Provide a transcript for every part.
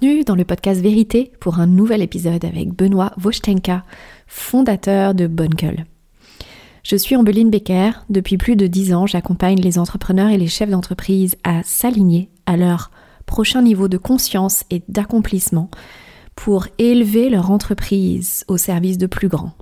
Bienvenue dans le podcast Vérité pour un nouvel épisode avec Benoît Voschtenka, fondateur de Bonne Gueule. Je suis Ambeline Becker. Depuis plus de dix ans, j'accompagne les entrepreneurs et les chefs d'entreprise à s'aligner à leur prochain niveau de conscience et d'accomplissement pour élever leur entreprise au service de plus grands.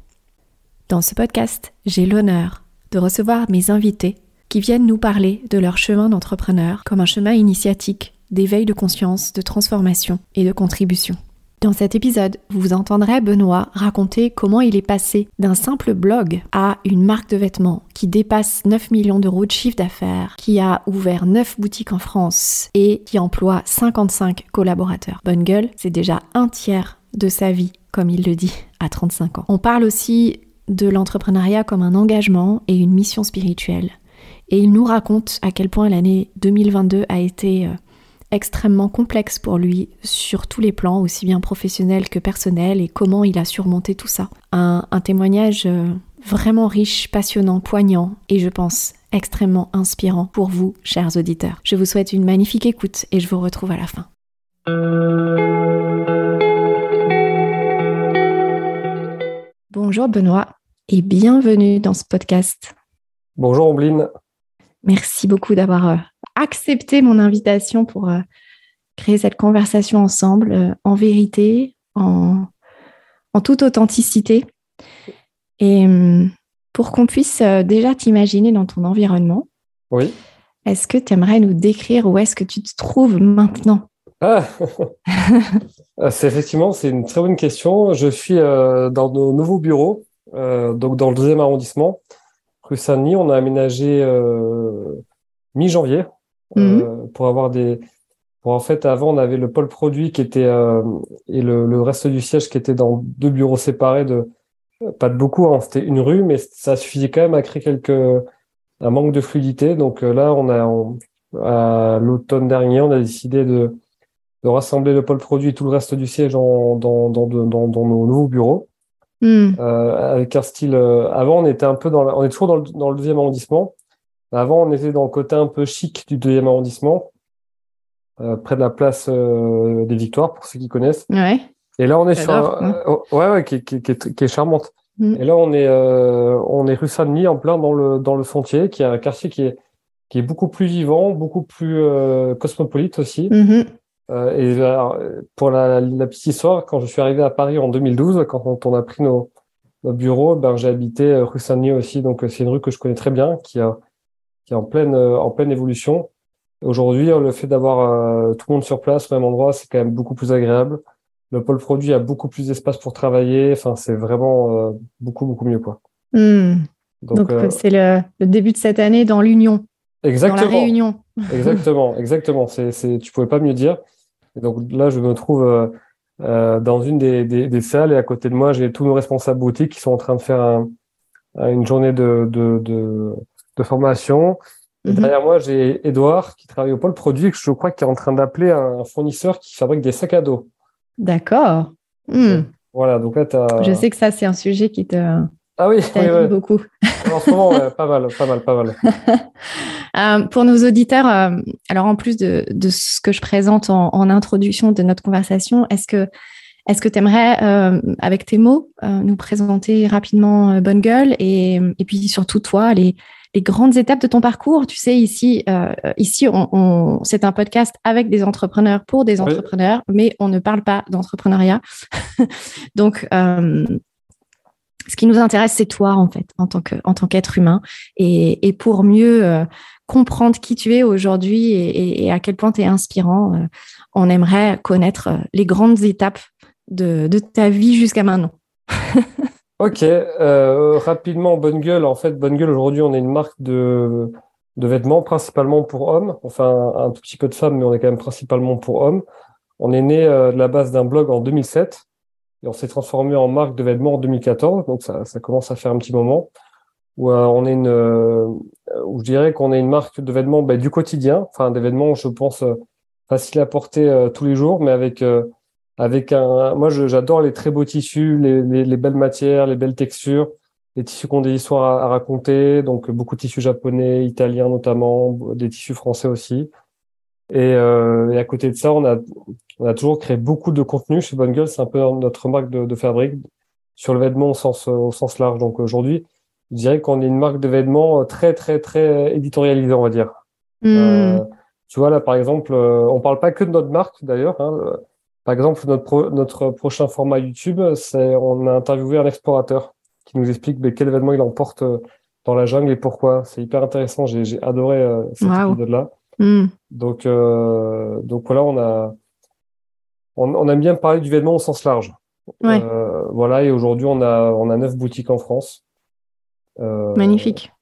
Dans ce podcast, j'ai l'honneur de recevoir mes invités qui viennent nous parler de leur chemin d'entrepreneur comme un chemin initiatique d'éveil de conscience, de transformation et de contribution. Dans cet épisode, vous entendrez Benoît raconter comment il est passé d'un simple blog à une marque de vêtements qui dépasse 9 millions d'euros de chiffre d'affaires, qui a ouvert 9 boutiques en France et qui emploie 55 collaborateurs. Bonne gueule, c'est déjà un tiers de sa vie, comme il le dit, à 35 ans. On parle aussi de l'entrepreneuriat comme un engagement et une mission spirituelle. Et il nous raconte à quel point l'année 2022 a été euh, extrêmement complexe pour lui sur tous les plans, aussi bien professionnels que personnels, et comment il a surmonté tout ça. Un, témoignage euh, vraiment riche, passionnant, poignant, et je pense extrêmement inspirant pour vous, chers auditeurs. Je vous souhaite une magnifique écoute et je vous retrouve à la fin. Bonjour Benoît et bienvenue dans ce podcast. Bonjour Ombline. Merci beaucoup d'avoir euh, accepté mon invitation pour euh, créer cette conversation ensemble, euh, en vérité, en, toute authenticité. Et hum, pour qu'on puisse déjà t'imaginer dans ton environnement, oui. est-ce que tu aimerais nous décrire où est-ce que tu te trouves maintenant? Ah. c'est effectivement c'est une très bonne question. Je suis dans nos nouveaux bureaux, donc dans le deuxième arrondissement rue Saint-Denis. On a aménagé euh, mi-janvier euh, mhm. pour avoir des. Pour en fait, avant, on avait le pôle produit qui était euh, et le, reste du siège qui était dans deux bureaux séparés de pas de beaucoup. Hein, C'était une rue, mais ça suffisait quand même à créer quelques un manque de fluidité. Donc là, on a à l'automne dernier, on a décidé de, de rassembler le pôle produit et tout le reste du siège dans, dans, dans, dans, dans nos nouveaux bureaux. Hmm. Euh, avec un style. Euh, avant, on était un peu dans, on est toujours dans le, dans le deuxième arrondissement. Avant, on était dans le côté un peu chic du deuxième arrondissement, euh, près de la place des Victoires, pour ceux qui connaissent. Ouais. Et là, on est sur, oh, ouais, ouais, qui, qui, qui, est, qui est charmante. Hmm. Et là, on est, on est rue Saint-Denis, en plein dans le dans le Sentier, qui est un quartier qui est qui est beaucoup plus vivant, beaucoup plus cosmopolite aussi. Mm-hmm. Euh, et euh, pour la, la, petite histoire, quand je suis arrivé à Paris en 2012, quand on, a pris nos, nos bureaux, ben, j'ai habité euh, rue Saint-Denis aussi. Donc, c'est une rue que je connais très bien, qui, a, qui est en pleine, en pleine évolution. Aujourd'hui, le fait d'avoir tout le monde sur place au même endroit, c'est quand même beaucoup plus agréable. Le pôle produit a beaucoup plus d'espace pour travailler. Enfin, c'est vraiment beaucoup, beaucoup mieux. Quoi. Hmm. Donc, c'est le, le, début de cette année dans l'union. Exactement. Dans la réunion. exactement, exactement. C'est, c'est, tu pouvais pas mieux dire donc là, je me trouve euh, euh, dans une des, des, salles et à côté de moi, j'ai tous nos responsables boutiques qui sont en train de faire une journée de, de, de, formation. Mhm. Derrière moi, j'ai Edouard qui travaille au pôle produit, que je crois qu'il est en train d'appeler un fournisseur qui fabrique des sacs à dos. D'accord. Hmm. Voilà, donc là, tu as... Je sais que ça, c'est un sujet qui te, ah oui, oui, beaucoup. En ce moment, pas mal, pas mal, pas mal. Euh, pour nos auditeurs, euh, alors en plus de, ce que je présente en, introduction de notre conversation, est-ce que est-ce que tu aimerais, euh, avec tes mots, nous présenter rapidement Bonne Gueule et, et puis surtout toi, les, les grandes étapes de ton parcours. Tu sais, ici, ici on, c'est un podcast avec des entrepreneurs pour des entrepreneurs, mais on ne parle pas d'entrepreneuriat. Donc, ce qui nous intéresse, c'est toi, en fait, en tant que, en tant qu'être humain. Et, et, pour mieux euh, comprendre qui tu es aujourd'hui et, et, à quel point tu es inspirant, euh, on aimerait connaître euh, les grandes étapes de, de ta vie jusqu'à maintenant. ok, euh, rapidement, Bonne Gueule. En fait, Bonne Gueule, aujourd'hui, on est une marque de, de vêtements, principalement pour hommes. Enfin, un, tout petit peu de femmes, mais on est quand même principalement pour hommes. On est né de la base d'un blog en 2007 et on s'est transformé en marque de vêtements en 2014, donc ça, ça commence à faire un petit moment. Où euh, on est une, euh, où je dirais qu'on est une marque de vêtements bah, du quotidien, enfin des vêtements, je pense, euh, faciles à porter tous les jours, mais avec avec un. Moi, j'adore les très beaux tissus, les, les, les, belles matières, les belles textures, les tissus qui ont des histoires à, raconter. Donc beaucoup de tissus japonais, italiens notamment, des tissus français aussi. Et, à côté de ça, on a, on a toujours créé beaucoup de contenu chez Bonne Gueule. C'est un peu notre marque de, de fabrique sur le vêtement au sens, au sens large. Donc aujourd'hui, je dirais qu'on est une marque de vêtements très, très, très éditorialisée, on va dire. Hmm. tu vois, là, par exemple, on parle pas que de notre marque, d'ailleurs. Hein. Par exemple, notre, notre prochain format YouTube, c'est on a interviewé un explorateur qui nous explique mais, quel événement il emporte euh, dans la jungle et pourquoi. C'est hyper intéressant. J'ai adoré euh, cet épisode-là. Hmm. Donc, euh, donc voilà, on a, on, aime bien parler du vêtement au sens large. voilà, et aujourd'hui, on a, on a neuf boutiques en France. Magnifique.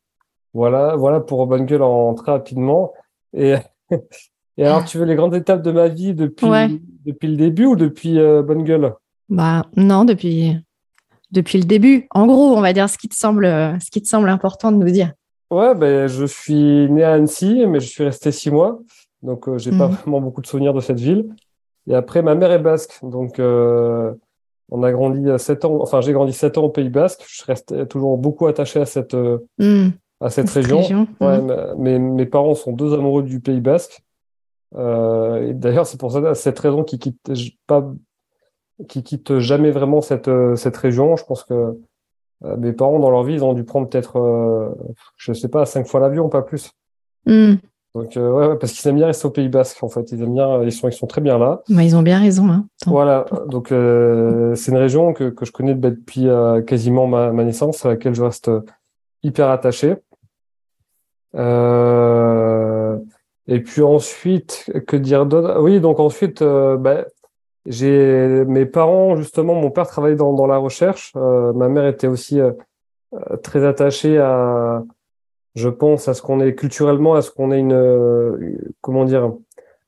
Voilà, voilà pour Bonne Gueule en très rapidement. Et Et alors, tu veux les grandes étapes de ma vie depuis, depuis le début ou depuis euh, Bonne Gueule? Bah non, depuis, depuis le début. En gros, on va dire ce qui te semble, ce qui te semble important de nous dire. Ouais, ben, je suis né à Annecy, mais je suis resté six mois. Donc, euh, j'ai pas mhm. vraiment beaucoup de souvenirs de cette ville. Et après, ma mère est basque. Donc, euh, on a grandi sept ans, enfin, j'ai grandi sept ans au Pays Basque. Je reste toujours beaucoup attaché à cette, mhm. à cette, région. Ouais, mhm. mes parents sont deux amoureux du Pays Basque. Euh, D'ailleurs, c'est pour ça, cette raison qui quitte pas, qui quitte jamais vraiment cette, euh, cette région. Je pense que euh, mes parents, dans leur vie, ils ont dû prendre peut-être, euh, je sais pas, cinq fois l'avion, pas plus. Hmm. Donc, ouais, parce qu'ils aiment bien rester au Pays Basque, en fait. Ils aiment bien, ils sont, ils sont très bien là. Bah, ils ont bien raison, hein. Voilà. Donc, c'est une région que, que je connais depuis quasiment ma, ma, naissance, à laquelle je reste hyper attaché. Euh, et puis ensuite, que dire d'autre? Oui, donc ensuite, euh, bah, j'ai mes parents, justement, mon père travaillait dans, dans la recherche. Euh, ma mère était aussi euh, très attachée à, je pense, à ce qu'on est culturellement, à ce qu'on est une, comment dire,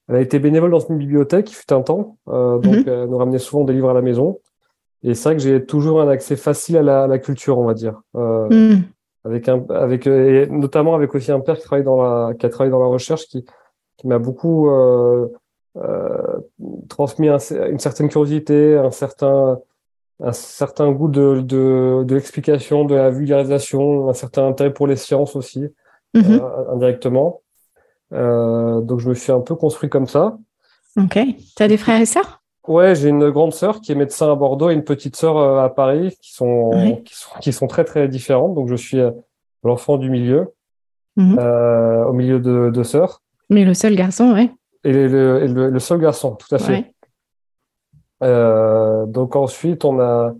elle a été bénévole dans une bibliothèque, il fut un temps, donc mhm. elle nous ramenait souvent des livres à la maison. Et c'est vrai que j'ai toujours un accès facile à la, la culture, on va dire. Mhm avec un, avec et notamment avec aussi un père qui travaille dans la, qui a travaillé dans la recherche, qui, qui m'a beaucoup euh, euh, transmis une certaine curiosité, un certain, un certain goût de, de, de l'explication, de la vulgarisation, un certain intérêt pour les sciences aussi, euh, indirectement. Euh, donc je me suis un peu construit comme ça. Ok. Tu as des frères et sœurs? Ouais, j'ai une grande sœur qui est médecin à Bordeaux et une petite sœur euh, à Paris qui sont, qui sont, qui sont très très différentes. Donc je suis euh, l'enfant du milieu, mhm. euh, au milieu de deux sœurs. Mais le seul garçon, ouais. Et le, le, seul garçon, tout à fait. Euh, donc ensuite, on a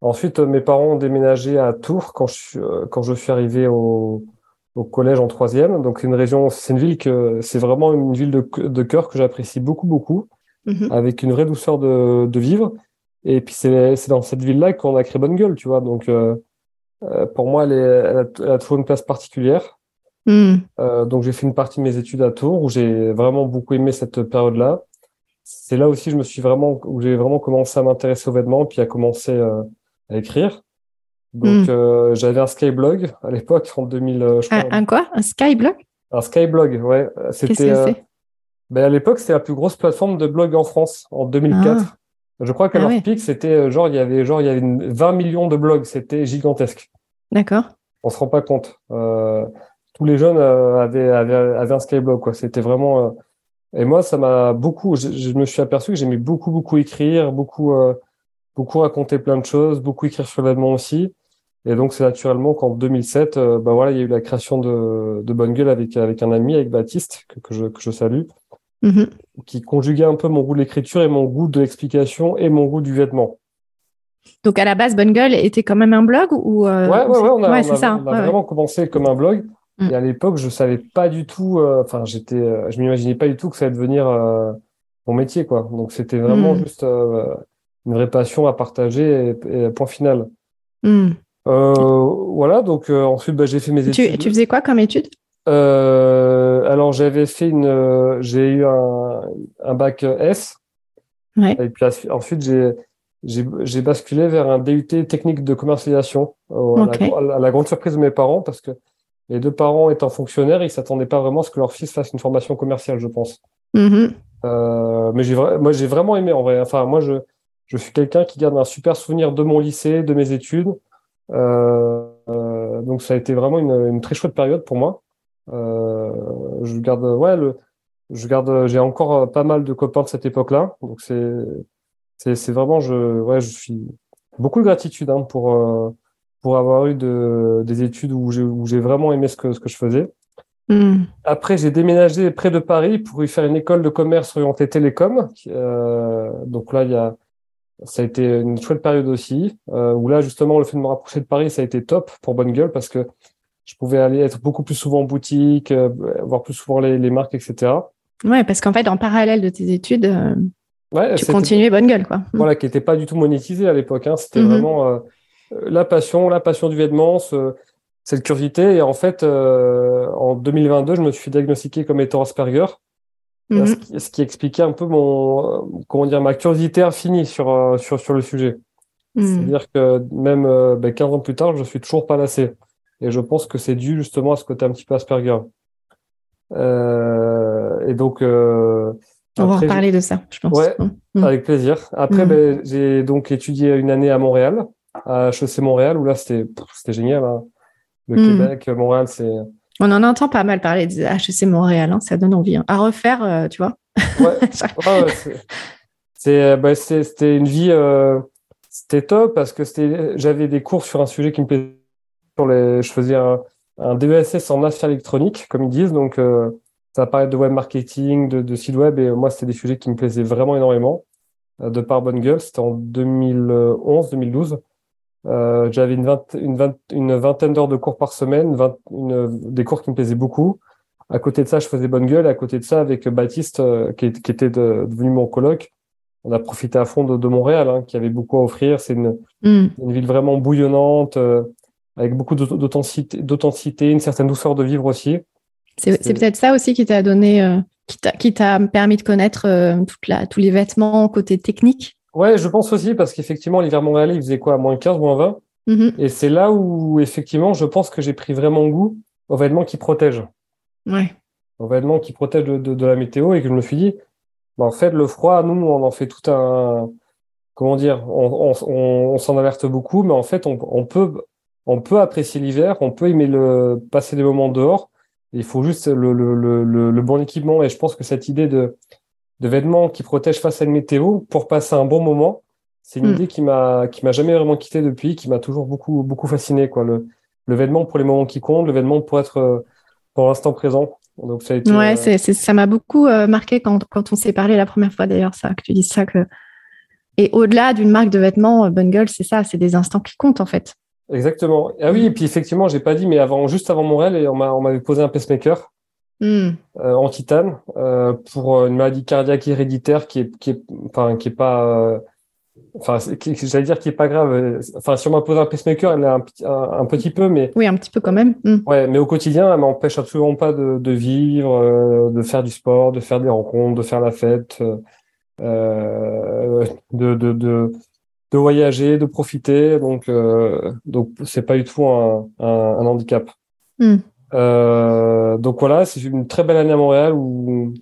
ensuite mes parents ont déménagé à Tours quand je quand je suis arrivé au, au collège en troisième. Donc c'est une région, c'est une ville que c'est vraiment une ville de, de cœur que j'apprécie beaucoup beaucoup. Mhm. avec une vraie douceur de, de vivre. Et puis c'est dans cette ville-là qu'on a créé Bonne Gueule, tu vois. Donc euh, euh pour moi, elle, est, elle, a, elle, a, toujours une place particulière. Mhm. Euh, donc j'ai fait une partie de mes études à Tours où j'ai vraiment beaucoup aimé cette période-là. C'est là aussi je me suis vraiment où j'ai vraiment commencé à m'intéresser aux vêtements puis à commencer euh, à écrire. Donc mmh. j'avais un Skyblog à l'époque en 2000. Je crois, un, un, quoi? Un Skyblog? Un Skyblog, ouais. C'était. Ben à l'époque, c'était la plus grosse plateforme de blog en France, en 2004. Ah. Je crois qu'à ah leur pic, c'était euh, genre, il y avait genre, il y avait 20 millions de blogs. C'était gigantesque. D'accord. On se rend pas compte. Euh, tous les jeunes euh, avaient, avaient, avaient, un Skyblog, quoi. C'était vraiment, euh... et moi, ça m'a beaucoup, je, je, me suis aperçu que j'aimais beaucoup, beaucoup écrire, beaucoup, euh, beaucoup raconter plein de choses, beaucoup écrire sur l'événement aussi. Et donc, c'est naturellement qu'en 2007, euh, bah voilà, il y a eu la création de, de Bonne Gueule avec, avec un ami, avec Baptiste, que, que, je, que je salue. Mhm. qui conjuguait un peu mon goût de l'écriture et mon goût de l'explication et mon goût du vêtement. Donc à la base, Bonne Gueule était quand même un blog ou euh, Ouais, ouais, ouais, on a, ça. vraiment commencé comme un blog. Mm. Et à l'époque, je savais pas du tout. Euh, enfin, j'étais, euh, je m'imaginais pas du tout que ça allait devenir mon métier, quoi. Donc c'était vraiment mm. juste une vraie passion à partager et, point final. Mm. voilà. Donc ensuite, bah, j'ai fait mes études. Tu faisais quoi comme études euh, alors j'avais fait une, euh, j'ai eu un, un, bac S. Ouais. Et puis ensuite j'ai j'ai basculé vers un DUT technique de commercialisation okay. à, la, à, la, grande surprise de mes parents parce que les deux parents étant fonctionnaires, ils s'attendaient pas vraiment à ce que leur fils fasse une formation commerciale, je pense. Mm-hmm. Euh, mais moi j'ai vraiment aimé en vrai. Enfin moi je je suis quelqu'un qui garde un super souvenir de mon lycée, de mes études. Euh, euh donc ça a été vraiment une, une très chouette période pour moi. Euh, je garde, ouais, le, je garde, j'ai encore pas mal de copains de cette époque-là. Donc c'est, c'est, vraiment, je, ouais, je suis beaucoup de gratitude hein, pour pour avoir eu de, des études où j'ai, où j'ai vraiment aimé ce que ce que je faisais. Hmm. Après, j'ai déménagé près de Paris pour y faire une école de commerce orientée télécom. Euh, donc là, il y a, ça a été une chouette période aussi, euh, où là, justement, le fait de me rapprocher de Paris, ça a été top pour Bonne Gueule parce que je pouvais aller être beaucoup plus souvent en boutique, euh, voir plus souvent les, les, marques, etc. Ouais, parce qu'en fait, en parallèle de tes études, euh, ouais, tu continuais Bonne Gueule, quoi. Voilà, qui n'était pas du tout monétisé à l'époque. Hein. C'était mhm. vraiment euh, la passion, la passion du vêtement, ce, cette curiosité. Et en fait, en 2022, je me suis diagnostiqué comme étant Asperger. Mhm. ce, qui, expliquait un peu mon, comment dire, ma curiosité infinie sur, sur, sur le sujet. Mhm. C'est-à-dire que même euh, ben, 15 ans plus tard, je suis toujours pas lassé. Et je pense que c'est dû justement à ce côté un petit peu Asperger. et donc, on va reparler de ça, je pense. Ouais, mhm. avec plaisir. Après, ben, j'ai donc étudié une année à Montréal, à HEC Montréal, où là, c'était génial. Hein le hmm. Québec, Montréal, c'est. On en entend pas mal parler de HEC Montréal, hein, ça donne envie. Hein. À refaire, euh, tu vois. Ouais, ouais, bah, c'était une vie, euh, c'était top parce que j'avais des cours sur un sujet qui me plaisait. Les, je faisais un, un DESS en affaires électroniques, comme ils disent, donc euh, ça paraît de web marketing, de, de site web, et moi c'était des sujets qui me plaisaient vraiment énormément. de par Bonne Gueule, c'était en 2011-2012. Euh, j'avais une, une, une, vingtaine d'heures de cours par semaine, des cours qui me plaisaient beaucoup. À côté de ça, je faisais bonne gueule. À côté de ça, avec Baptiste, euh, qui, qui, était devenu mon coloc, on a profité à fond de, de Montréal, hein, qui avait beaucoup à offrir. C'est une, une, ville vraiment bouillonnante, euh, avec beaucoup d'authenticité, une certaine douceur de vivre aussi. C'est peut-être ça aussi qui t'a donné, qui t'a permis de connaître toute la, tous les vêtements côté technique Ouais, je pense aussi, parce qu'effectivement, l'hiver montréalais, il faisait quoi? Moins 15, moins 20 mm-hmm. Et c'est là où, effectivement, je pense que j'ai pris vraiment goût aux vêtements qui protègent. Ouais. Aux vêtements qui protègent de, la météo et que je me suis dit, bah, en fait, le froid, nous, on en fait tout un. Comment dire On, on, s'en alerte beaucoup, mais en fait, on peut, on peut apprécier l'hiver, on peut aimer le, passer des moments dehors. Il faut juste le, le, le, le bon équipement. Et je pense que cette idée de de vêtements qui protègent face à une météo pour passer un bon moment. C'est une hmm. idée qui m'a qui m'a jamais vraiment quitté depuis, qui m'a toujours beaucoup beaucoup fasciné quoi. Le, le vêtement pour les moments qui comptent, le vêtement pour être euh, pour l'instant présent. Donc ça a été, ouais, euh, c'est, ça m'a beaucoup euh, marqué quand, quand on s'est parlé la première fois d'ailleurs ça que tu dis ça que et au-delà d'une marque de vêtements, Bungle, c'est ça, c'est des instants qui comptent en fait. Exactement. Ah oui, et puis effectivement, j'ai pas dit, mais avant, juste avant Montréal, on m'a, on m'avait posé un pacemaker. Hmm. Euh, en titane euh, pour une maladie cardiaque héréditaire qui est qui est enfin qui est pas euh, enfin j'allais dire qui est pas grave enfin si on m'a posé un pacemaker elle est un, un, petit peu mais oui un petit peu quand même hmm. ouais mais au quotidien elle m'empêche absolument pas de, de vivre de faire du sport de faire des rencontres de faire la fête euh, de, de, de de voyager de profiter donc donc c'est pas du tout un, un, un handicap hmm. Euh, donc voilà, c'est une très belle année à Montréal où,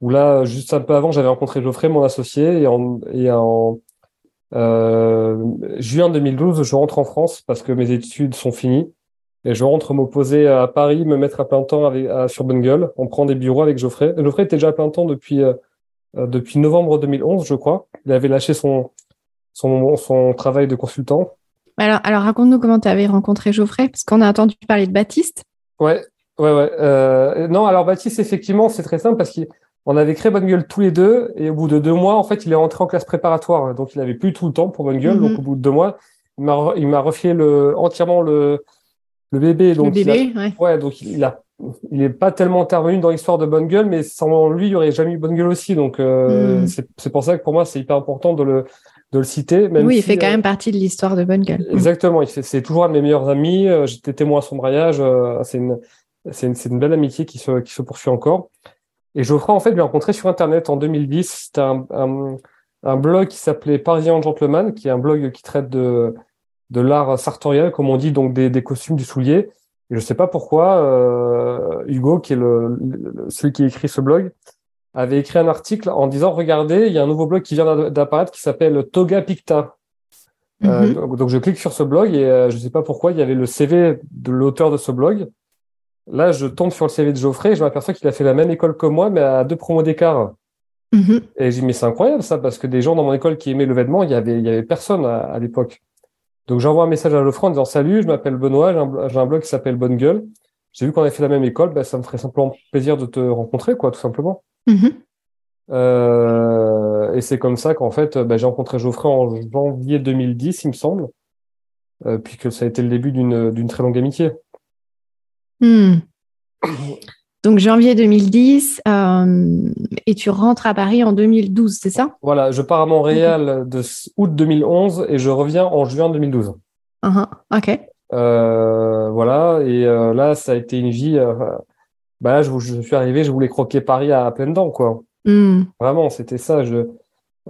où là, juste un peu avant, j'avais rencontré Geoffrey, mon associé, et en, et en euh, juin 2012, je rentre en France parce que mes études sont finies. Et je rentre me poser à Paris, me mettre à plein temps avec, à, sur. On prend des bureaux avec Geoffrey. Geoffrey était déjà à plein temps depuis, euh, euh depuis novembre 2011, je crois. Il avait lâché son, son, son travail de consultant. Alors, alors raconte-nous comment tu avais rencontré Geoffrey, parce qu'on a entendu parler de Baptiste. Ouais, ouais, ouais. Euh, non, alors Baptiste, effectivement, c'est très simple parce qu'on avait créé Bonne Gueule tous les deux et au bout de deux mois, en fait, il est rentré en classe préparatoire. Donc, il avait plus tout le temps pour Bonne Gueule. Donc, mhm. au bout de deux mois, il m'a, refait le, entièrement le, le bébé. Donc, le bébé, ouais. Ouais, donc il a, il n'est pas tellement intervenu dans l'histoire de Bonne Gueule, mais sans lui, il n'y aurait jamais eu Bonne Gueule aussi. Donc, euh, mhm. c'est, pour ça que pour moi, c'est hyper important de le, de le citer. Même oui, il fait quand euh, même partie de l'histoire de Bonne Gueule. Exactement. C'est toujours un de mes meilleurs amis. J'étais témoin à son mariage. c'est une, c'est une, une, belle amitié qui se, qui se poursuit encore. Et Geoffroy, en fait, l'ai rencontré sur Internet en 2010. C'était un, un, un, blog qui s'appelait Parisien Gentleman, qui est un blog qui traite de, de l'art sartorial, comme on dit, donc des, des costumes du soulier. Et je sais pas pourquoi, euh, Hugo, qui est le, celui qui écrit ce blog, avait écrit un article en disant, regardez, il y a un nouveau blog qui vient d'apparaître qui s'appelle Toga Picta. Euh, mm-hmm. donc, je clique sur ce blog et euh, je sais pas pourquoi, il y avait le CV de l'auteur de ce blog. là, je tombe sur le CV de Geoffrey et je m'aperçois qu'il a fait la même école que moi, mais à deux promos d'écart. Mhm. Et j'ai dit, mais c'est incroyable ça, parce que des gens dans mon école qui aimaient le vêtement, il y avait, il y avait personne à, à l'époque. Donc j'envoie un message à Geoffrey en disant, salut, je m'appelle Benoît, j'ai un, blog qui s'appelle Bonne Gueule. J'ai vu qu'on avait fait la même école, ben, ça me ferait simplement plaisir de te rencontrer, quoi, tout simplement. Mhm. Euh, et c'est comme ça qu'en fait, ben, j'ai rencontré Geoffrey en janvier 2010, il me semble, euh, puis que ça a été le début d'une très longue amitié. Hmm. Donc janvier 2010, euh, et tu rentres à Paris en 2012, c'est ça? Voilà, je pars à Montréal de août 2011 et je reviens en juin 2012. Mhm. Ok. Euh, voilà, et euh, là, ça a été une vie. bah là, je, je suis arrivé, je voulais croquer Paris à pleines dents, quoi. Hmm. Vraiment, c'était ça. Je...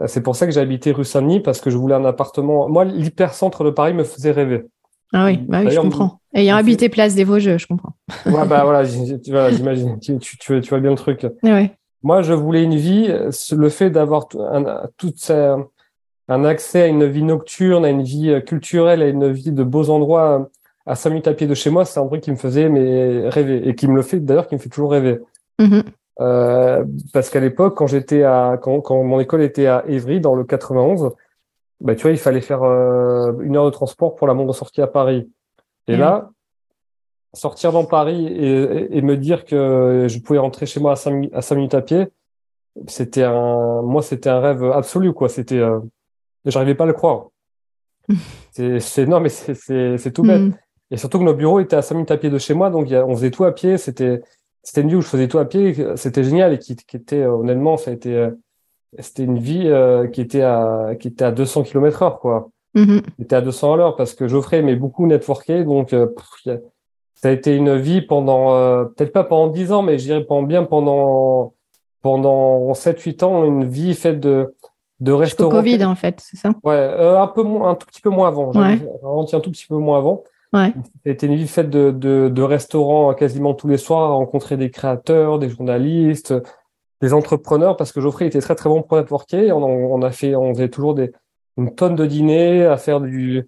C'est pour ça que j'ai habité rue Saint-Denis, parce que je voulais un appartement. Moi, l'hypercentre de Paris me faisait rêver. Ah oui, bah oui, je comprends. Ayant habité place des Vosges, je comprends. Ouais, bah voilà, j'imagine, tu, tu, tu, vois bien le truc. Ouais. Moi, je voulais une vie, le fait d'avoir tout- un, toute sa- un accès à une vie nocturne, à une vie euh, culturelle, à une vie de beaux endroits à 5 minutes à pied de chez moi, c'est un truc qui me faisait mais rêver et qui me le fait d'ailleurs, qui me fait toujours rêver. Mhm. Euh, parce qu'à l'époque, quand j'étais à, quand, quand mon école était à Évry dans le 91, bah, tu vois, il fallait faire euh, une heure de transport pour la moindre sortie à Paris. Et Mhm. là, sortir dans Paris et, me dire que je pouvais rentrer chez moi à 5, à cinq minutes à pied, c'était un, moi, c'était un rêve absolu, quoi. C'était, euh, j'arrivais pas à le croire. C'est, c'est, non, mais c'est, tout bête. Hmm. Et surtout que nos bureaux étaient à 5 minutes à pied de chez moi, donc il y a- on faisait tout à pied. C'était, c'était une vie où je faisais tout à pied. C'était génial et qui, qui était, euh, honnêtement, ça a été, c'était une vie euh, qui était à, qui était à 200 km heure, quoi. Mhm. Qui était à 200 à l'heure parce que Geoffrey aimait beaucoup networker, donc euh, pff, ça a été une vie pendant, euh, peut-être pas pendant 10 ans, mais je dirais pendant bien pendant, pendant 7-8 ans, une vie faite de, de restaurants. Covid, en fait, c'est ça? Ouais, un peu moins, un tout petit peu moins avant. Ouais. Ralenti un tout petit peu moins avant. Ouais. C'était une vie faite de, de, de restaurants quasiment tous les soirs, à rencontrer des créateurs, des journalistes, des entrepreneurs, parce que Geoffrey était très très bon pour networker. On, on a fait, on faisait toujours des, une tonne de dîners, à faire du,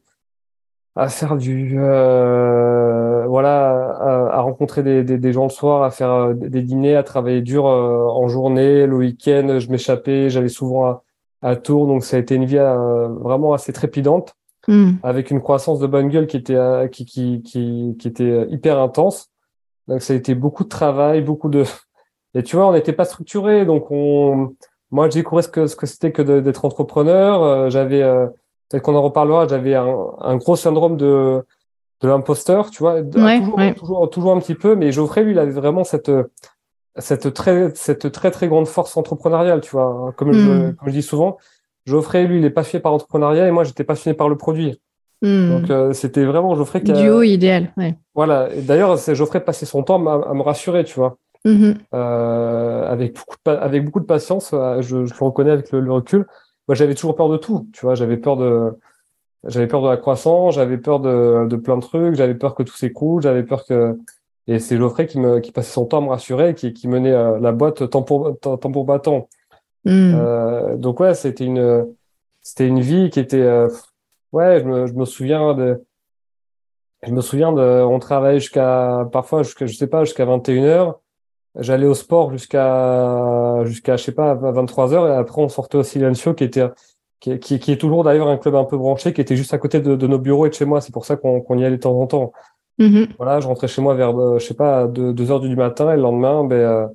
à faire du, euh, voilà, à, à rencontrer des, des, des gens le soir, à faire euh, des, dîners, à travailler dur euh, en journée, le week-end. Je m'échappais, j'allais souvent à, à Tours, donc ça a été une vie euh, vraiment assez trépidante Hmm. avec une croissance de bonne gueule qui était euh, qui, qui, qui, qui était hyper intense. Donc ça a été beaucoup de travail, beaucoup de et tu vois, on n'était pas structuré, donc on moi j'ai découvert ce que ce que c'était que d'être entrepreneur. Euh, j'avais euh, peut-être qu'on en reparlera. J'avais un, un gros syndrome de de l'imposteur, tu vois, Ouais, toujours, ouais. toujours toujours un petit peu. Mais Geoffrey lui, il avait vraiment cette cette très cette très très grande force entrepreneuriale, tu vois. Comme je Hmm. comme je dis souvent, Geoffrey lui, il est passionné par l'entrepreneuriat et moi j'étais passionné par le produit. Hmm. Donc euh, c'était vraiment Geoffrey qui a... Duo idéal, ouais. Voilà. D'ailleurs, c'est Geoffrey passait son temps à, à me rassurer, tu vois, Mhm. euh, avec beaucoup de avec beaucoup de patience. euh, je, je le reconnais avec le, le recul. Moi, j'avais toujours peur de tout, tu vois. J'avais peur de j'avais peur de la croissance, j'avais peur de, de plein de trucs, j'avais peur que tout s'écroule, j'avais peur que et c'est Geoffrey qui me qui passait son temps à me rassurer, qui qui menait euh, la boîte temps pour temps, temps pour battant. Euh, donc ouais, c'était une c'était une vie qui était ouais, je me, je me souviens de je me souviens de on travaillait jusqu'à parfois jusqu'à je sais pas jusqu'à 21h. J'allais au sport jusqu'à jusqu'à je sais pas 23h et après on sortait au Silencio qui était qui, qui, qui est toujours d'ailleurs un club un peu branché qui était juste à côté de, de nos bureaux et de chez moi, c'est pour ça qu'on y allait de temps en temps. Mhm. Voilà, je rentrais chez moi vers, euh, je sais pas, 2 heures du matin et le lendemain, ben, euh,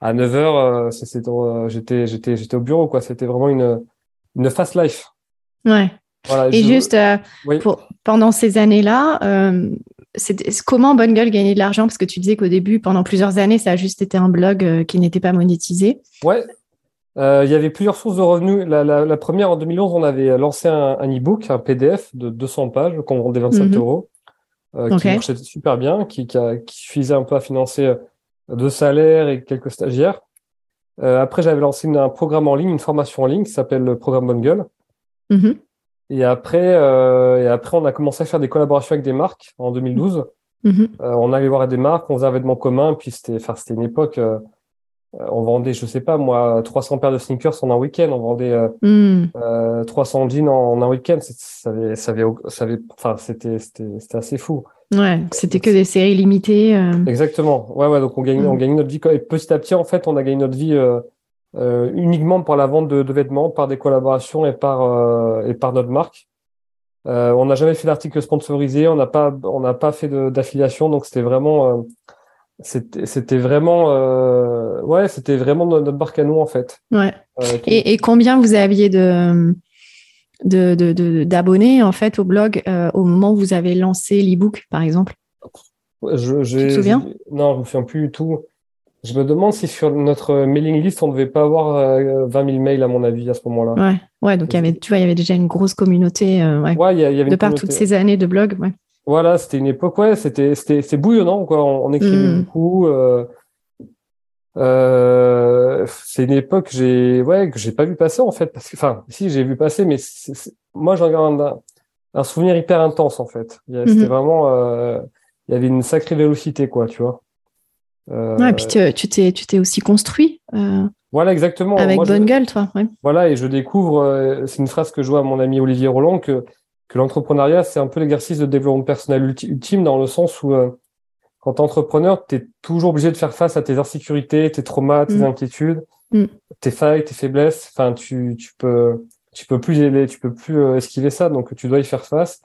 à 9 heures, euh, j'étais, j'étais, j'étais au bureau, quoi. C'était vraiment une, une fast life. Ouais. Voilà. Et je- juste, euh, Oui. pour, pendant ces années-là, euh, c'était- comment Bonne Gueule gagnait de l'argent? Parce que tu disais qu'au début, pendant plusieurs années, ça a juste été un blog euh, qui n'était pas monétisé. Ouais. Euh, il y avait plusieurs sources de revenus. La, la, la première, en 2011, on avait lancé un, un e-book, un PDF de 200 pages qu'on vendait 27 Mhm. euros, euh, qui marchait super bien, qui, qui, a- qui suffisait un peu à financer deux salaires et quelques stagiaires. Euh, après, j'avais lancé une- un programme en ligne, une formation en ligne qui s'appelle le programme Bonne Gueule. Mhm. Et après, euh, et après, on a commencé à faire des collaborations avec des marques en 2012. Mhm. Euh, on allait voir des marques, on faisait un vêtement commun, puis c'était, enfin, c'était une époque. euh, on vendait, je sais pas moi, 300 paires de sneakers en un week-end. On vendait euh, 300 hmm. jeans en, un week-end. Ça avait, ça avait, ça avait, enfin, c'était, c'était, assez fou. Ouais, c'était que des séries limitées. Exactement. Ouais, ouais. Donc on gagne, on hmm. gagne notre vie. Et petit à petit, en fait, on a gagné notre vie uniquement par la vente de, de, vêtements, par des collaborations et par et par notre marque. Euh, on n'a jamais fait d'article sponsorisé, on n'a pas, on n'a pas fait d'affiliation, donc c'était vraiment, euh, c'était vraiment, euh, ouais, c'était vraiment notre barque à nous en fait. Ouais. Et, combien vous aviez de d'abonnés en fait au blog au moment où vous avez lancé l'ebook par exemple? Je, Tu te souviens? Non, je me souviens plus du tout. Je me demande si sur notre mailing list, on ne devait pas avoir 20 000 mails, à mon avis, à ce moment-là. Ouais, ouais donc il y avait, tu vois, il y avait déjà une grosse communauté euh, ouais. y avait de par toutes ces années de blog. Ouais. Voilà, c'était une époque, ouais, c'était bouillonnant, quoi. On, écrivait hmm. beaucoup. Euh, euh, c'est une époque j'ai ouais, que j'ai pas vu passer, en fait. Parce que, enfin, si, j'ai vu passer, mais moi, j'en garde un, un, souvenir hyper intense, en fait. C'était hmm. vraiment. il y avait une sacrée vélocité, quoi, tu vois. Euh, ouais, et puis tu t'es, tu t'es aussi construit. Euh, voilà, exactement. Avec Bonne Gueule, toi. Voilà, et je découvre, euh, c'est une phrase que je vois à mon ami Olivier Roland, que, que l'entrepreneuriat, c'est un peu l'exercice de développement personnel ultime dans le sens où, quand tu es entrepreneur, tu es toujours obligé de faire face à tes insécurités, tes traumas, tes mm. inquiétudes, mm. tes failles, tes faiblesses. Enfin, tu, tu peux, tu peux plus, tu peux plus esquiver ça, donc tu dois y faire face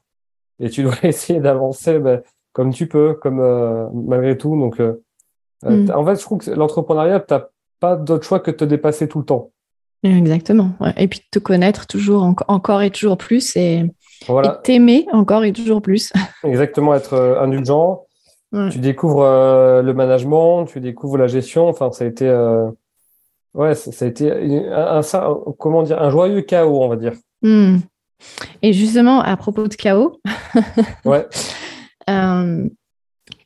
et tu dois essayer d'avancer ben, comme tu peux, comme malgré tout. Donc, euh, mm. En fait, je trouve que l'entrepreneuriat, tu n'as pas d'autre choix que de te dépasser tout le temps. Exactement. Et puis de te connaître toujours encore et toujours plus et, t'aimer encore et toujours plus. Exactement, être euh, indulgent. Tu découvres euh, le management, tu découvres la gestion. Enfin, ça a été, ouais, ça, a été un, comment dire, un joyeux chaos, on va dire. Mm. Et justement, à propos de chaos, ouais.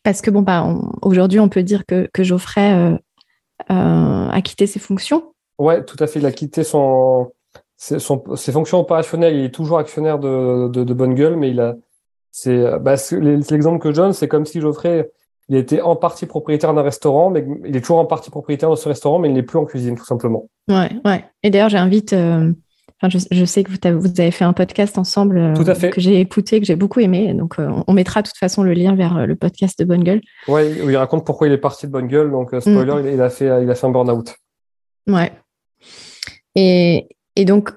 Parce que bon, bah, aujourd'hui, on peut dire que, Geoffrey euh, euh, a quitté ses fonctions. Ouais, tout à fait. Il a quitté son, ses, fonctions opérationnelles. Il est toujours actionnaire de, Bonne Gueule, mais il a. C'est bah, l'exemple que je donne, c'est comme si Geoffrey il était en partie propriétaire d'un restaurant, mais il est toujours en partie propriétaire de ce restaurant, mais il n'est plus en cuisine, tout simplement. Ouais, ouais. Et d'ailleurs, j'invite euh, je, sais que vous, avez fait un podcast ensemble euh, que j'ai écouté, que j'ai beaucoup aimé. Donc, euh, on mettra de toute façon le lien vers euh, le podcast de Bonne Gueule. Oui, où il raconte pourquoi il est parti de Bonne Gueule. Donc, spoiler, mm. il, a fait, il a fait un burn-out. Ouais. Et, donc,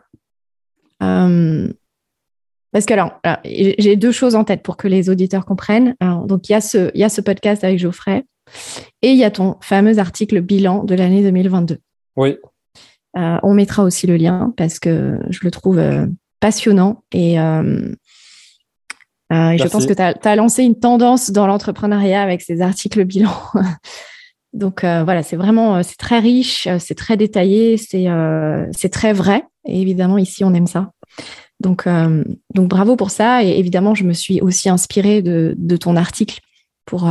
parce que alors, j'ai deux choses en tête pour que les auditeurs comprennent. donc, il y, a ce, il y a ce podcast avec Geoffrey et il y a ton fameux article bilan de l'année 2022. Oui. Euh, on mettra aussi le lien parce que je le trouve euh, passionnant et, euh, je pense que tu as, lancé une tendance dans l'entrepreneuriat avec ces articles bilan. Donc voilà, c'est vraiment c'est très riche, c'est très détaillé, c'est très vrai. Et évidemment, ici, on aime ça. Donc, donc bravo pour ça. Et évidemment, je me suis aussi inspirée de, de ton article pour,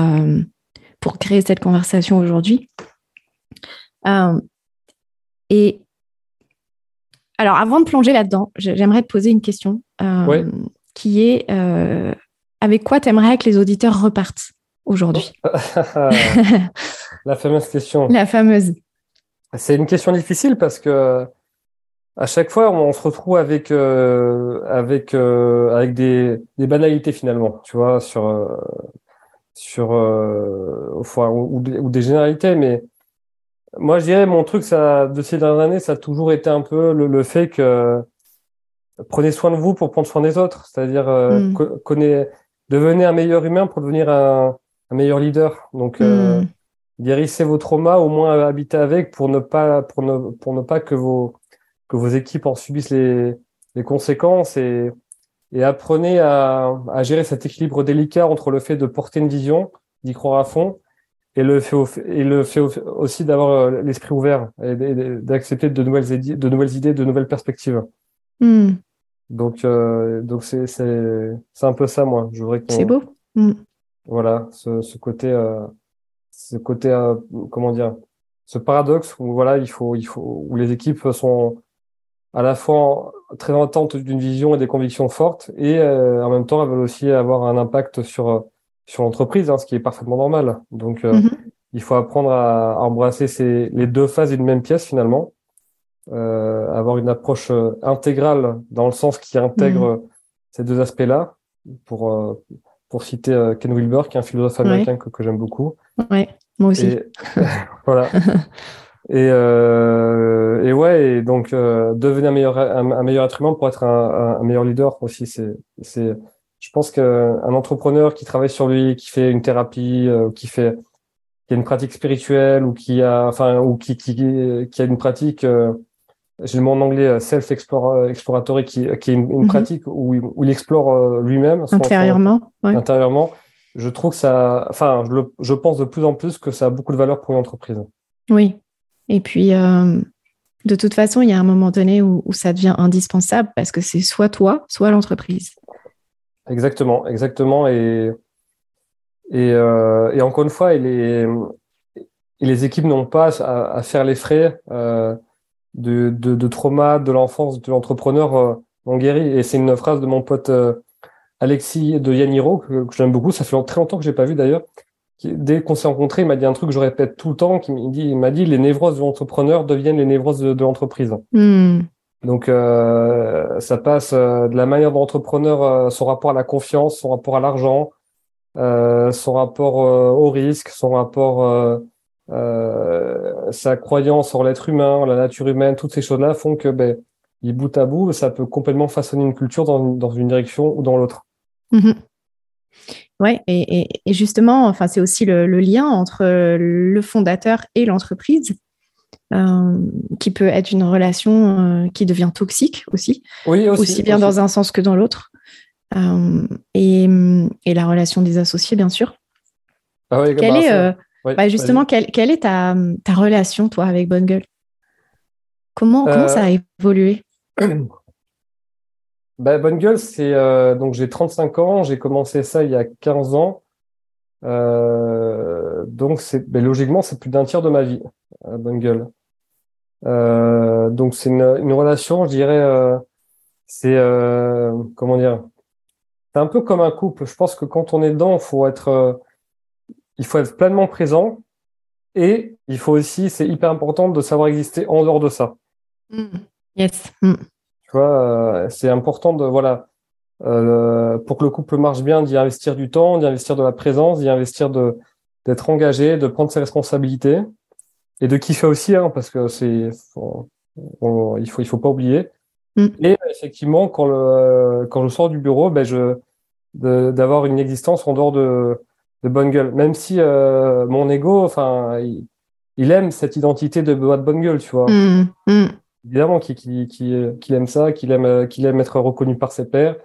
pour créer cette conversation aujourd'hui. et alors, avant de plonger là-dedans, j'aimerais te poser une question euh, qui est euh, avec quoi tu aimerais que les auditeurs repartent aujourd'hui? La fameuse question. La fameuse. C'est une question difficile parce que à chaque fois, on se retrouve avec euh, avec avec des, banalités finalement, tu vois, sur sur ou, ou, des généralités, mais moi, je dirais, mon truc ça, de ces dernières années, ça a toujours été un peu le, fait que prenez soin de vous pour prendre soin des autres. C'est-à-dire, euh, mm. devenez un meilleur humain pour devenir un, meilleur leader. Donc, euh, mm. guérissez vos traumas, au moins habitez avec pour ne pas, pour ne, pour ne pas que vos, que vos équipes en subissent les, les conséquences et, et apprenez à, à gérer cet équilibre délicat entre le fait de porter une vision, d'y croire à fond, et le fait, et le fait aussi d'avoir euh, l'esprit ouvert et d'accepter de nouvelles, idées, de nouvelles idées, de nouvelles perspectives. Hmm. Donc, euh, donc c'est, c'est, c'est un peu ça, moi. Je voudrais C'est beau. Hmm. Voilà, ce, ce côté, euh, ce côté, euh, comment dire, ce paradoxe où voilà, il faut, il faut, où les équipes sont à la fois très ententes d'une vision et des convictions fortes, et en même temps, elles veulent aussi avoir un impact sur sur l'entreprise, hein, ce qui est parfaitement normal. Donc, euh, mhm. il faut apprendre à, embrasser ces, les deux phases d'une même pièce finalement, euh, avoir une approche euh, intégrale dans le sens qui intègre mmh. ces deux aspects-là. Pour euh, pour citer euh, Ken Wilber, qui est un philosophe américain que, que j'aime beaucoup. Ouais, moi aussi. voilà. Et, euh, et ouais, et donc euh, devenir un meilleur, un, meilleur être humain pour être un, un meilleur leader aussi. C'est, c'est, je pense qu'un entrepreneur qui travaille sur lui, qui fait une thérapie, euh, qui fait, qui a une pratique spirituelle ou qui a, enfin, ou qui, qui, qui a une pratique, euh, j'ai le mot en anglais euh, self exploratory, qui, qui est une, une mhm. pratique où, où, il explore lui-même intérieurement, ouais. intérieurement. Je trouve que ça, enfin, je, je pense de plus en plus que ça a beaucoup de valeur pour une entreprise. Oui, et puis, euh, de toute façon, il y a un moment donné où, ça devient indispensable parce que c'est soit toi, soit l'entreprise. Exactement, exactement. Et, et, euh, encore une fois, les, les équipes n'ont pas à, faire les frais euh, de, de, de, trauma de l'enfance de l'entrepreneur euh, non guéri. Et c'est une phrase de mon pote euh, Alexis de Yaniro que, que j'aime beaucoup. Ça fait très longtemps que j'ai pas vu d'ailleurs dès qu'on s'est rencontrés, il m'a dit un truc que je répète tout le temps, il m'a dit les névroses de l'entrepreneur deviennent les névroses de, l'entreprise. Hmm. Donc euh, ça passe euh, de la manière dont l'entrepreneur, euh, son rapport à la confiance, son rapport à l'argent, son rapport au risque, son rapport, sa croyance en l'être humain, la nature humaine, toutes ces choses-là font que ben, bout à bout, ça peut complètement façonner une culture dans, une direction ou dans l'autre. Mm-hmm. Ouais, et, justement, enfin, c'est aussi le, lien entre le fondateur et l'entreprise, euh, qui peut être une relation euh, qui devient toxique aussi, oui, aussi, bien dans un sens que dans l'autre, euh, et, la relation des associés, bien sûr. Ah oui, quelle est, bah, justement, quelle, quelle, est ta, ta, relation, toi, avec Bonne Gueule? Comment, comment ça a évolué? Bah, bonne gueule, c'est donc j'ai 35 ans, j'ai commencé ça il y a 15 ans. Donc c'est logiquement c'est plus d'un tiers de ma vie, bonne gueule. Euh, donc c'est une, une, relation, je dirais, euh, c'est euh, comment dire, c'est un peu comme un couple. Je pense que quand on est dedans, il faut être, il faut être pleinement présent et il faut aussi, c'est hyper important de savoir exister en dehors de ça. Mmh. Yes. Mmh. Tu vois, c'est important de voilà pour que le couple marche bien, d'y investir du temps, d'y investir de la présence, d'y investir de d'être engagé, de prendre ses responsabilités et de kiffer aussi, hein, parce que c'est il faut il faut pas oublier. Mm. Et effectivement, quand le quand je sors du bureau, ben je d'avoir une existence en dehors de de bonne gueule, même si euh, mon ego, enfin, il, aime cette identité de, bonne gueule, tu vois. Mm. Mm évidemment qu'il aime ça, qu'il aime, qu'il aime être reconnu par ses pairs,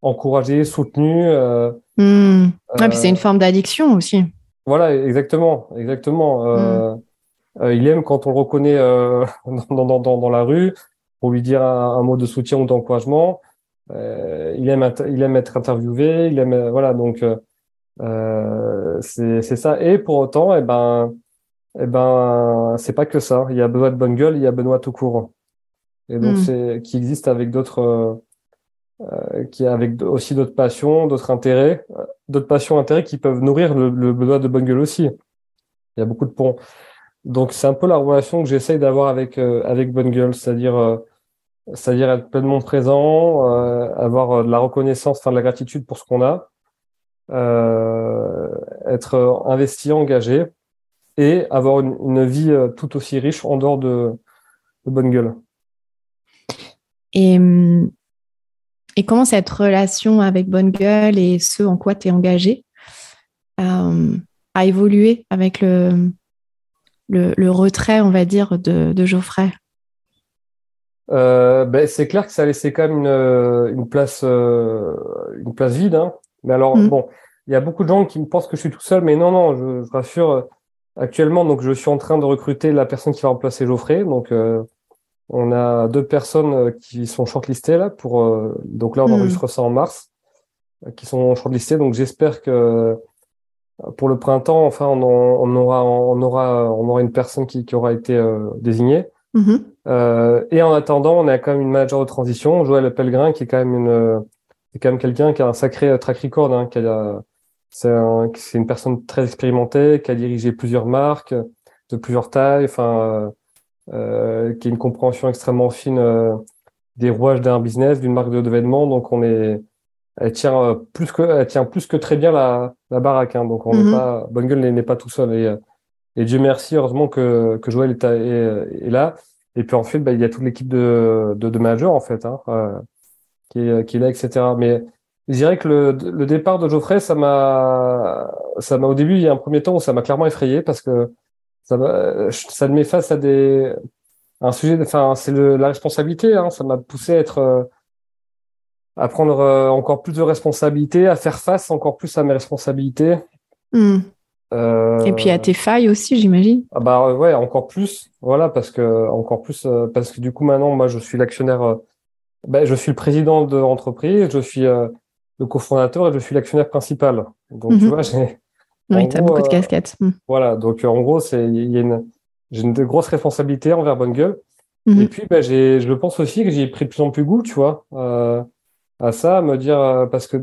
encouragé, soutenu. Euh, ah, puis c'est une euh, forme d'addiction aussi. Voilà, exactement, exactement. Euh, il aime quand on le reconnaît euh, dans, dans, dans, dans, la rue pour lui dire un, mot de soutien ou d'encouragement. il aime, il aime être interviewé, il aime, voilà, donc c'est ça. Et pour autant, eh ben, eh ben, c'est pas que ça. Il y a Benoît de bonne gueule, il y a Benoît tout court et donc hmm. c'est qui existe avec d'autres euh, euh, qui avec aussi d'autres passions, d'autres intérêts, euh, d'autres passions, intérêts qui peuvent nourrir le, le besoin de bonne gueule aussi. Il y a beaucoup de ponts. Donc c'est un peu la relation que j'essaye d'avoir avec avec bonne gueule, c'est-à-dire c'est-à-dire être pleinement présent, avoir de la reconnaissance, enfin de la gratitude pour ce qu'on a, être investi, engagé et avoir une, vie tout aussi riche en dehors de, de bonne gueule. Et, et comment cette relation avec Bonne Gueule et ce en quoi tu es engagé euh, a évolué avec le, le, retrait, on va dire, de, de Geoffrey euh, ben, c'est clair que ça a laissé quand même une, une place, euh, une place vide. Hein. Mais alors, mm. bon, il y a beaucoup de gens qui me pensent que je suis tout seul, mais non, non, je, je rassure. Actuellement, donc, je suis en train de recruter la personne qui va remplacer Geoffrey. Donc, euh, on a deux personnes euh, qui sont shortlistées là pour euh, donc là on hmm. enregistre ça en mars, euh, qui sont shortlistées. Donc j'espère que pour le printemps, enfin on, on, aura on aura on aura une personne qui, qui aura été désignée. Mm-hmm. et en attendant, on a quand même une manager de transition, Joël Pellegrin, qui est quand même une, c'est quand même quelqu'un qui a un sacré track record, hein, qui a c'est un, une personne très expérimentée qui a dirigé plusieurs marques de plusieurs tailles, enfin, euh, qui a une compréhension extrêmement fine euh, des rouages d'un business, d'une marque de, vêtements. Donc, on est, elle tient euh, plus que, elle tient plus que très bien la, la baraque. Hein. Donc, on Mhm. pas, Bonne Gueule n'est n'est pas tout seul. Et, euh, et Dieu merci, heureusement que, que Joël est, à- est, est là. Et puis ensuite, bah, il y a toute l'équipe de, de, de managers, en fait, hein, euh, qui est, qui est là, etc. Mais je dirais que le, le départ de Geoffrey, ça m'a, ça m'a, au début, il y a un premier temps où ça m'a clairement effrayé parce que ça ça me met face à des, un sujet, enfin, c'est le, la responsabilité, hein, ça m'a poussé à être, euh, à prendre euh, encore plus de responsabilités, à faire face encore plus à mes responsabilités. Hmm. Euh, Et puis à tes failles aussi, j'imagine. ah bah euh, ouais, encore plus, voilà, parce que encore plus, parce que du coup maintenant, moi, je suis l'actionnaire, ben, je suis le président de l'entreprise, je suis euh, le cofondateur et je suis l'actionnaire principal. Donc tu Mhm. vois, j'ai, Oui, tu as beaucoup de casquettes. Hmm. voilà, donc en gros, c'est, il y a une, j'ai une grosse responsabilité envers Bonne Gueule. Mhm. Et puis, ben, j'ai, je pense aussi que j'ai pris de plus en plus goût, tu vois, euh, à ça, me dire, euh, parce que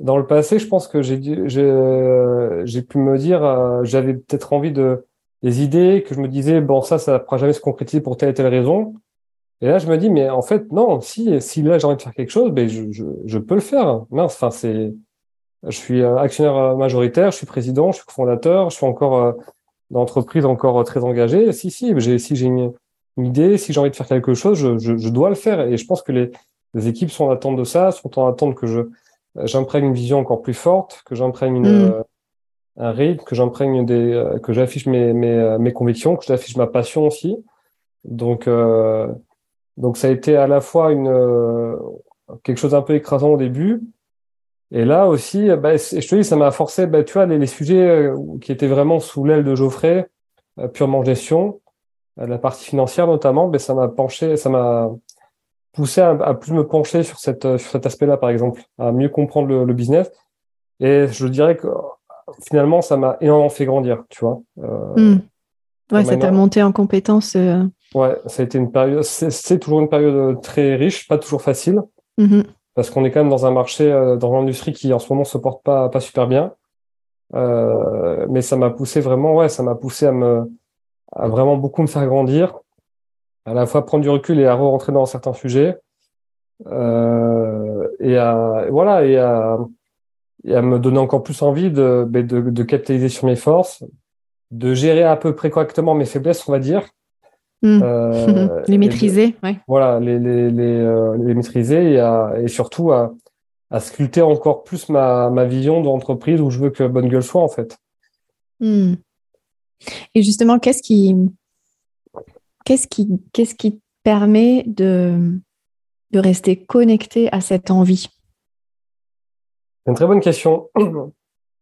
dans le passé, je pense que j'ai, euh, pu me dire, euh, j'avais peut-être envie de, des idées que je me disais, bon, ça, ça ne pourra jamais se concrétiser pour telle et telle raison. Et là, je me dis, mais en fait, non, si, si là, j'ai envie de faire quelque chose, ben, je, peux le faire. Mince, enfin, c'est, je suis actionnaire majoritaire, je suis président, je suis cofondateur, je suis encore dans l'entreprise, encore très engagé. Si, si, j'ai, si j'ai une, idée, si j'ai envie de faire quelque chose, je, je dois le faire. Et je pense que les, les équipes sont en attente de ça, sont en attente que je, j'imprègne une vision encore plus forte, que j'imprègne Mm. euh, un rythme, que j'imprègne des, euh, que j'affiche mes, mes, euh, mes convictions, que j'affiche ma passion aussi. Donc, euh, donc ça a été à la fois une, euh, quelque chose d'un peu écrasant au début. Et là aussi, bah, je te dis, ça m'a forcé, bah, tu vois, les, les sujets euh, qui étaient vraiment sous l'aile de Geoffrey, euh, purement gestion, euh, la partie financière notamment, bah, ça m'a penché, ça m'a poussé à, à plus me pencher sur cette, euh, sur cet aspect-là, par exemple, à mieux comprendre le, le business. Et je dirais que finalement, ça m'a énormément fait grandir, tu vois. Euh, Hmm. Ouais, ça t'a monté en compétence. euh, Ouais, ça a été une période, c'est toujours une période très riche, pas toujours facile, mhm. parce qu'on est quand même dans un marché, dans l'industrie qui en ce moment se porte pas, pas super bien. Euh, mais ça m'a poussé vraiment, ouais, ça m'a poussé à me, à vraiment beaucoup me faire grandir, à la fois prendre du recul et à re-rentrer dans certains sujets, euh, et à, voilà, et à, et à me donner encore plus envie de, ben, de, de capitaliser sur mes forces, de gérer à peu près correctement mes faiblesses, on va dire. Hmm. Euh, Les et de- maîtriser, ouais. voilà, les, les, les, euh, les maîtriser et, à, et surtout à, à sculpter encore plus ma, ma vision d'entreprise où je veux que Bonne Gueule soit, en fait. Hmm. Et justement, qu'est-ce qui, qu'est-ce qui, te permet de, rester connecté à cette envie? C'est une très bonne question.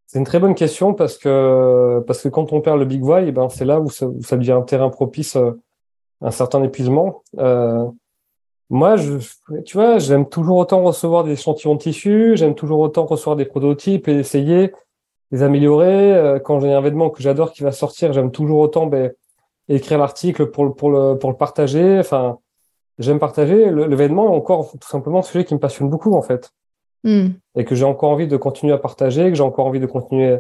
C'est une très bonne question parce que, parce que quand on perd le Big Why, eh ben, c'est là où ça, devient un terrain propice euh, à un certain épuisement. Euh, moi, tu vois, j'aime toujours autant recevoir des échantillons de tissu, j'aime toujours autant recevoir des prototypes et essayer, les améliorer. Euh, Quand j'ai un vêtement que j'adore qui va sortir, j'aime toujours autant ben, écrire l'article pour, le- pour, le, pour le partager. Enfin, j'aime partager. Vêtement est encore tout simplement un sujet qui me passionne beaucoup, en fait Hmm. et que j'ai encore envie de continuer à partager, que j'ai encore envie de continuer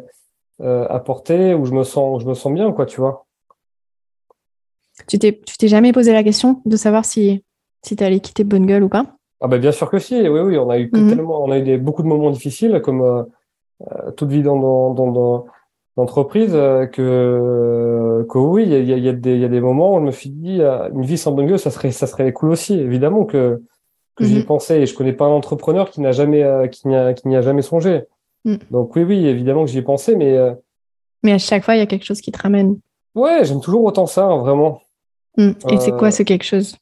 euh, à porter, où je me sens, je me sens bien, quoi, tu vois. Tu t'es, tu t'es jamais posé la question de savoir si, si tu allais quitter Bonne Gueule ou pas? Ah ben bien sûr que si, oui, oui, on a eu Mhm. tellement, on a eu des, beaucoup de moments difficiles, comme euh, euh, toute vie dans, dans, dans, dans l'entreprise, euh, que, que oui, il y a, y a- y a des, il y a des moments où je me suis dit, euh, une vie sans gueule, ça serait, ça serait cool aussi, évidemment que, que j'y ai Mhm. pensé, et je connais pas un entrepreneur qui n'a jamais, euh, qui n'y a, qui n'y a jamais songé. Mhm. Donc oui, oui, évidemment que j'y ai pensé, mais Mais à chaque fois, il y a quelque chose qui te ramène. ouais, j'aime toujours autant ça, hein, vraiment. Hmm. Et c'est quoi ce quelque chose?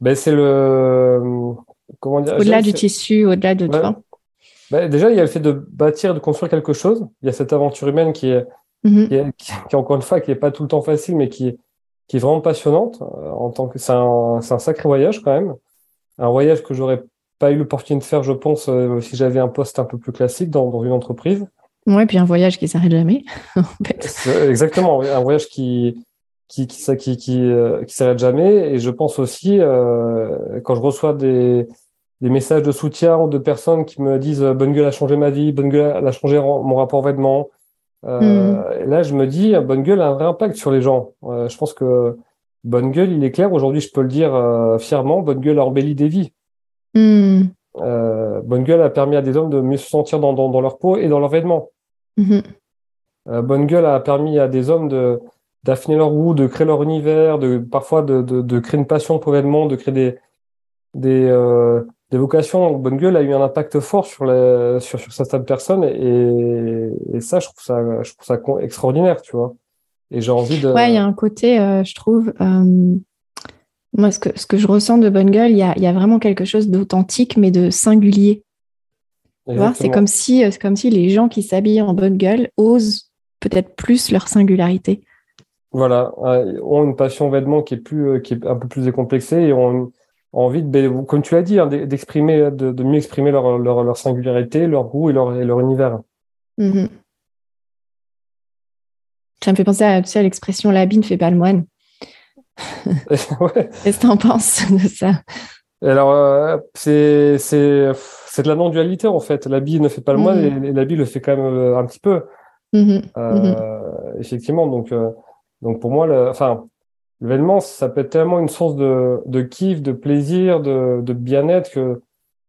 Ben, c'est le. Comment dire? Au-delà du tissu, au-delà de Ouais. toi. Ben, déjà, il y a le fait de bâtir, de construire quelque chose. Il y a cette aventure humaine qui est, Mhm. qui est, qui encore une fois, qui est pas tout le temps facile, mais qui est, qui est vraiment passionnante. euh, En tant que, c'est un, sacré voyage quand même. Un voyage que j'aurais pas eu l'opportunité de faire, je pense, euh, si j'avais un poste un peu plus classique dans, dans une entreprise. Ouais, puis un voyage qui s'arrête jamais. en fait. C'est- Exactement, un voyage qui qui qui qui qui, euh, qui s'arrête jamais. Et je pense aussi euh, quand je reçois des des messages de soutien ou de personnes qui me disent Bonne gueule a changé ma vie, Bonne gueule a changé mon rapport aux vêtements. Euh, là, je me dis, Bonne gueule a un vrai impact sur les gens. je pense que Bonne gueule, il est clair. Aujourd'hui, je peux le dire fièrement, Bonne gueule a embelli des vies. Hmm. Bonne gueule a permis à des hommes de mieux se sentir dans, dans, leur peau et dans leurs vêtements. Hmm. Bonne gueule a permis à des hommes de d'affiner leur goût, de créer leur univers, de parfois de, de, de créer une passion pour l'événement, de créer des des, euh, des vocations. Bonne gueule a eu un impact fort sur les sur, sur certaines personnes et, et ça je trouve ça je trouve ça extraordinaire, tu vois. Et j'ai envie de. Ouais, il y a un côté, euh, je trouve. Euh, moi, ce que, ce que je ressens de Bonne Gueule, il y a, y a vraiment quelque chose d'authentique, mais de singulier. C'est comme si, c'est comme si les gens qui s'habillent en bonne gueule osent peut-être plus leur singularité. Voilà, ont une passion vêtement qui est plus, euh, qui est un peu plus décomplexée et ont, envie de, comme tu l'as dit, hein, d'exprimer, de, de, mieux exprimer leur, leur, leur, singularité, leur goût et leur, et leur univers. Mm-hmm. Ça me fait penser à, tu sais, à l'expression l'habit ne fait pas le moine. ouais. Qu'est-ce que tu en penses de ça? Alors, euh, c'est, c'est, c'est de la non-dualité en fait. L'habit ne fait pas le moine mm-hmm. et, l'habit le fait quand même euh, un petit peu. Mm-hmm. Euh, effectivement, donc. Euh, donc pour moi, le, enfin, l'événement, ça peut être tellement une source de, kiff, de plaisir, de, bien-être que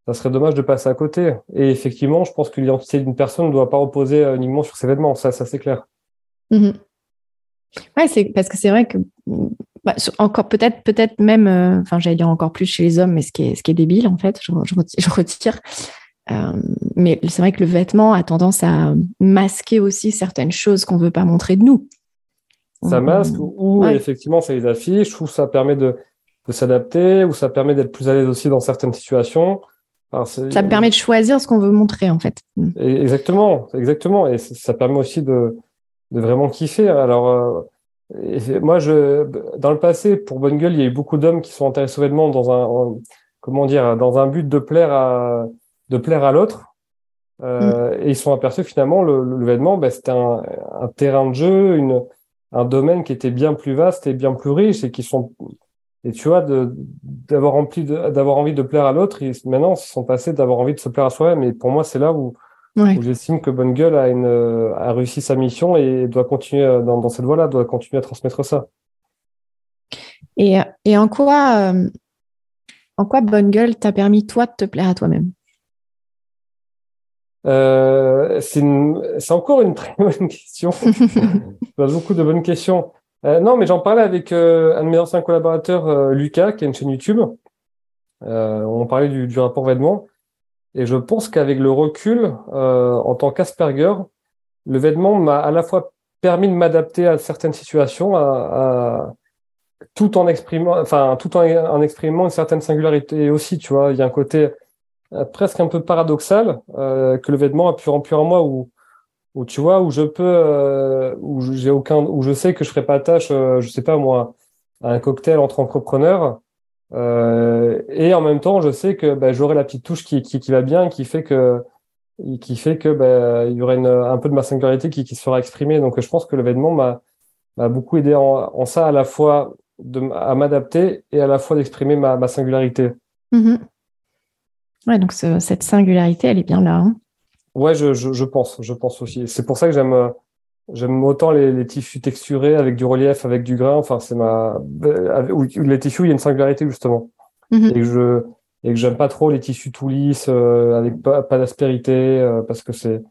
ça serait dommage de passer à côté. Et effectivement, je pense que l'identité d'une personne ne doit pas reposer euh, uniquement sur ses vêtements. Ça, c'est clair. Mm-hmm. Ouais, parce que c'est vrai que bah, encore peut-être, peut-être même, euh, enfin, j'allais dire encore plus chez les hommes, mais ce qui est, débile en fait, je, je retire. Euh, mais c'est vrai que le vêtement a tendance à masquer aussi certaines choses qu'on veut pas montrer de nous ça mmh. masque ou effectivement ça les affiche ou ça permet de, de s'adapter ou ça permet d'être plus à l'aise aussi dans certaines situations. ça permet de choisir ce qu'on veut montrer en fait. Mmh. exactement, exactement, et ça permet aussi de, de vraiment kiffer. Alors euh, moi, je, dans le passé, pour Bonne Gueule, il y a eu beaucoup d'hommes qui sont intéressés au vêtement dans un, comment dire, dans un but de plaire à, de plaire à l'autre. Euh, mmh. Et ils sont aperçus finalement le, le vêtement, ben, c'était un, un, terrain de jeu, une, un domaine qui était bien plus vaste et bien plus riche et qui sont et tu vois d'avoir rempli d'avoir envie de plaire à l'autre maintenant ils sont passés d'avoir envie de se plaire à soi-même. Et pour moi c'est là où, j'estime que Bonne Gueule a une a réussi sa mission et doit continuer dans, dans cette voie-là doit continuer à transmettre ça. Et, et en quoi euh, en quoi Bonne Gueule t'a permis toi de te plaire à toi-même? Euh, c'est encore une très bonne question. beaucoup de bonnes questions. Euh, non, mais j'en parlais avec euh, un de mes anciens collaborateurs, euh, Lucas, qui a une chaîne YouTube. Euh, on parlait du, du rapport vêtement. Et je pense qu'avec le recul, en tant qu'Asperger, le vêtement m'a à la fois permis de m'adapter à certaines situations, à, à, tout en exprimant, enfin, tout en, en exprimant une certaine singularité aussi, tu vois. Il y a un côté euh, presque un peu paradoxal euh, que le vêtement a pu remplir en moi où, où tu vois où je peux euh, où j'ai aucun où je sais que je ferai pas tâche euh, je sais pas moi à un cocktail entre entrepreneurs. Euh, et en même temps je sais que bah, j'aurai la petite touche qui, qui, va bien qui fait que qui fait que bah, il y aurait une, un peu de ma singularité qui, qui sera exprimée. Donc je pense que le vêtement m'a m'a beaucoup aidé en, en, ça à la fois de, à m'adapter et à la fois d'exprimer ma, ma singularité. Mm-hmm. Ouais, donc cette singularité, elle est bien là. Hein. ouais, je, je, je, pense, je pense aussi. C'est pour ça que j'aime j'aime autant les, les, tissus texturés avec du relief, avec du grain. Enfin, c'est ma les tissus, il y a une singularité justement. Mm-hmm. Et que je et que j'aime pas trop les tissus tout lisses euh, avec pas, pas d'aspérité euh, parce que c'est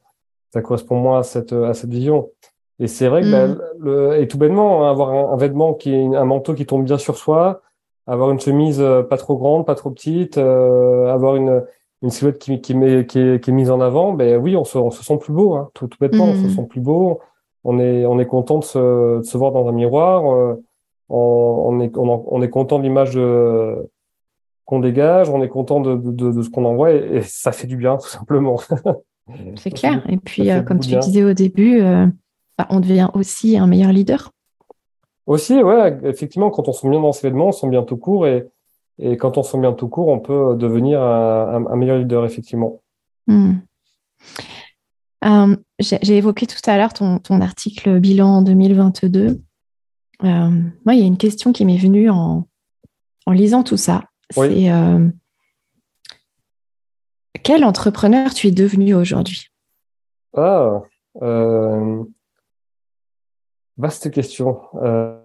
ça correspond moins à cette à cette vision. Et c'est vrai que bah, le, et tout bêtement, hein, avoir un, un, vêtement qui est un manteau qui tombe bien sur soi, avoir une chemise euh, pas trop grande, pas trop petite, euh, avoir une, une silhouette qui, qui, met, qui, est, qui est mise en avant, ben oui, on se, on se sent plus beau, hein, tout, tout bêtement, on se mmh. sent plus beau. On est, on est content de se, de se voir dans un miroir. Euh, on, on, est, on, on, est content de l'image qu'on dégage. On est content de, de, de ce qu'on envoie et, et, ça fait du bien, tout simplement. C'est clair. Et puis, euh, comme tu bien. disais au début, bah, on devient aussi un meilleur leader. Aussi, ouais, effectivement, quand on sent bien dans ses vêtements, on sent bien tout court et, et quand on sent bien tout court, on peut devenir un, un meilleur leader, effectivement. Hmm. Euh, J'ai évoqué tout à l'heure ton, ton, article bilan 2022. Euh, moi, il y a une question qui m'est venue en, en lisant tout ça. Oui. C'est euh, quel entrepreneur tu es devenu aujourd'hui? Ah, euh, vaste question. Euh,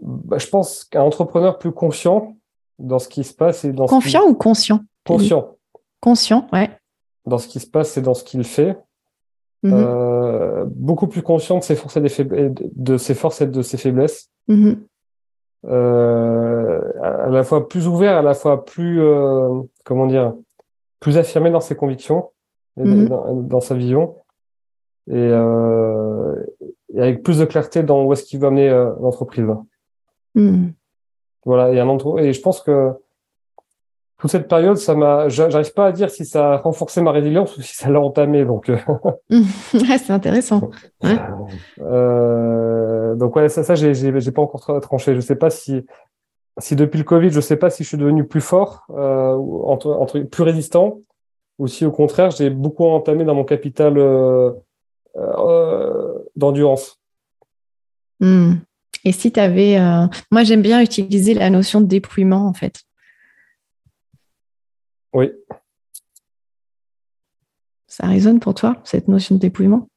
bah, je pense qu'un entrepreneur plus confiant dans ce qui se passe et dans confiant ou conscient? Conscient conscient ouais dans ce qui se passe et dans ce qu'il fait mhm. euh, beaucoup plus conscient de ses forces et de ses forces et de ses faiblesses mhm. euh, à la fois plus ouvert à la fois plus euh, comment dire plus affirmé dans ses convictions et mhm. dans, sa vision et, et, avec plus de clarté dans où est-ce qu'il veut amener l'entreprise Hmm. Voilà, et, un et je pense que toute cette période, ça m'a, j'arrive pas à dire si ça a renforcé ma résilience ou si ça l'a entamé. Donc, euh. c'est intéressant. Euh, donc ouais, ça, ça, j'ai, j'ai pas encore tranché. Je sais pas si, si depuis le Covid, je sais pas si je suis devenu plus fort, euh, entre, entre, plus résistant, ou si au contraire, j'ai beaucoup entamé dans mon capital euh, euh d'endurance. Hmm. Et si tu avais. Euh, moi, j'aime bien utiliser la notion de dépouillement, en fait. Oui. Ça résonne pour toi, cette notion de dépouillement?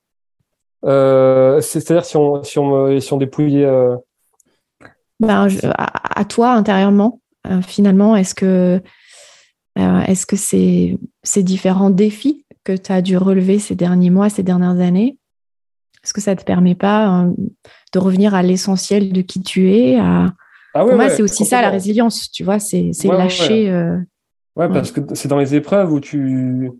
Euh, C'est-à-dire si on, si on, si on dépouillait. Euh, ben, à, toi, intérieurement, finalement, est-ce que, est-ce que ces, ces différents défis? Que tu as dû relever ces derniers mois, ces dernières années, est-ce que ça ne te permet pas de revenir à l'essentiel de qui tu es. À... Ah Pour moi, c'est aussi ça la résilience, tu vois, c'est lâcher. Euh, ouais, parce que c'est dans les épreuves où tu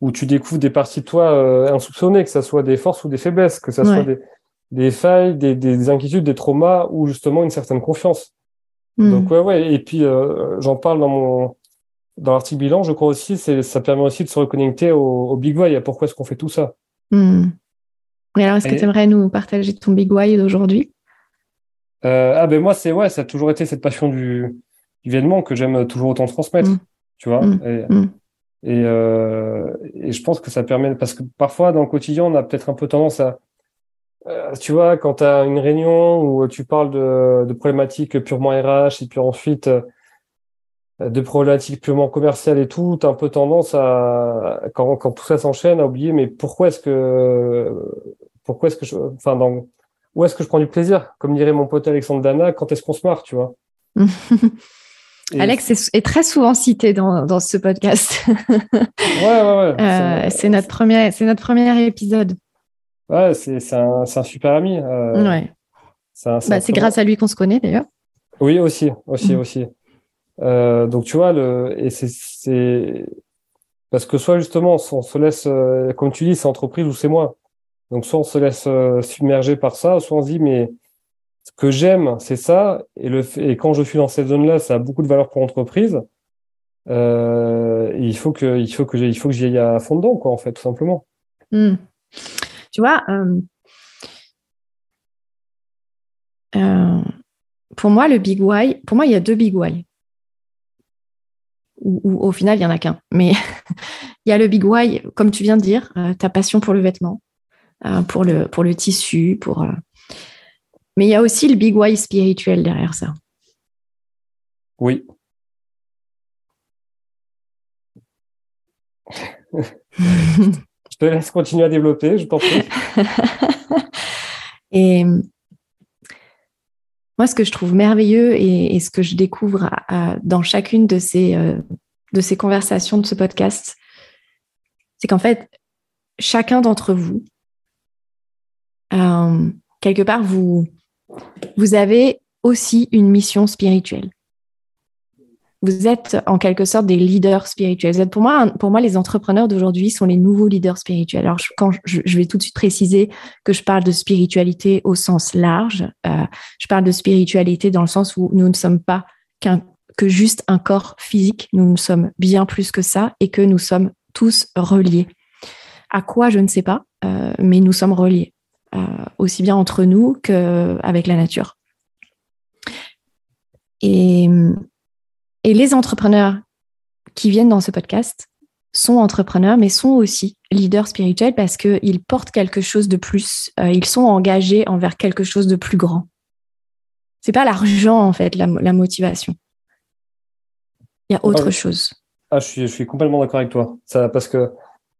où tu découvres des parties de toi euh, insoupçonnées, que ce soit des forces ou des faiblesses, que ce soit des, des failles, des, des, inquiétudes, des traumas ou justement une certaine confiance. Hmm. Donc ouais, ouais. Et puis euh, j'en parle dans mon dans l'article bilan, je crois aussi, ça permet aussi de se reconnecter au, big why. Pourquoi est-ce qu'on fait tout ça hmm alors, est-ce que tu aimerais nous partager ton big why d'aujourd'hui? Euh, Ah ben moi, c'est ouais, ça a toujours été cette passion du, du Vietnam que j'aime toujours autant transmettre, mm. tu vois. Mm. Et, mm. Euh, et, je pense que ça permet parce que parfois dans le quotidien, on a peut-être un peu tendance à euh, tu vois, quand tu as une réunion où tu parles de, de problématiques purement RH et puis ensuite de problématiques purement commerciales et tout, tu as un peu tendance à, quand, quand tout ça s'enchaîne, à oublier, mais pourquoi est-ce que, pourquoi est-ce que je, enfin, dans, où est-ce que je prends du plaisir? Comme dirait mon pote Alexandre Dana, quand est-ce qu'on se marre, tu vois? Alex est, très souvent cité dans, dans ce podcast. ouais, ouais, ouais. Euh, c'est notre premier, c'est notre premier épisode. Ouais, c'est, un, un super ami. Euh, ouais. C'est, bah, grâce à lui qu'on se connaît d'ailleurs. Oui, aussi, aussi, mm. aussi. Euh, donc tu vois, et c'est parce que soit justement on se laisse, euh, comme tu dis, c'est entreprise ou c'est moi. Donc soit on se laisse euh, submerger par ça, soit on se dit mais ce que j'aime c'est ça et le et quand je suis dans cette zone-là, ça a beaucoup de valeur pour l'entreprise. Il faut que il faut que il faut que j'y aille à fond dedans quoi en fait tout simplement. Hmm. Tu vois. pour moi, le big why, pour moi, il y a deux big why au final, il n'y en a qu'un. Mais il y a le big why, comme tu viens de dire, euh, ta passion pour le vêtement, euh, pour, le, pour le tissu, pour. Euh, mais il y a aussi le big why spirituel derrière ça. Oui. je te laisse continuer à développer, je t'en prie. Et moi, ce que je trouve merveilleux et, ce que je découvre dans chacune de ces, euh, de ces conversations de ce podcast, c'est qu'en fait, chacun d'entre vous, euh, quelque part, vous avez aussi une mission spirituelle vous êtes en quelque sorte des leaders spirituels. pour moi, pour moi, les entrepreneurs d'aujourd'hui sont les nouveaux leaders spirituels. Alors, quand je, vais tout de suite préciser que je parle de spiritualité au sens large, euh, je parle de spiritualité dans le sens où nous ne sommes pas qu'un que juste un corps physique, nous, nous sommes bien plus que ça et que nous sommes tous reliés. À quoi, je ne sais pas, euh, mais nous sommes reliés, euh, aussi bien entre nous qu'avec la nature. Et et les entrepreneurs qui viennent dans ce podcast sont entrepreneurs, mais sont aussi leaders spirituels parce qu'ils portent quelque chose de plus. Euh, ils sont engagés envers quelque chose de plus grand. C'est pas l'argent, en fait, la, motivation. Il y a autre chose. Ah, je suis, je suis complètement d'accord avec toi. Ça, parce que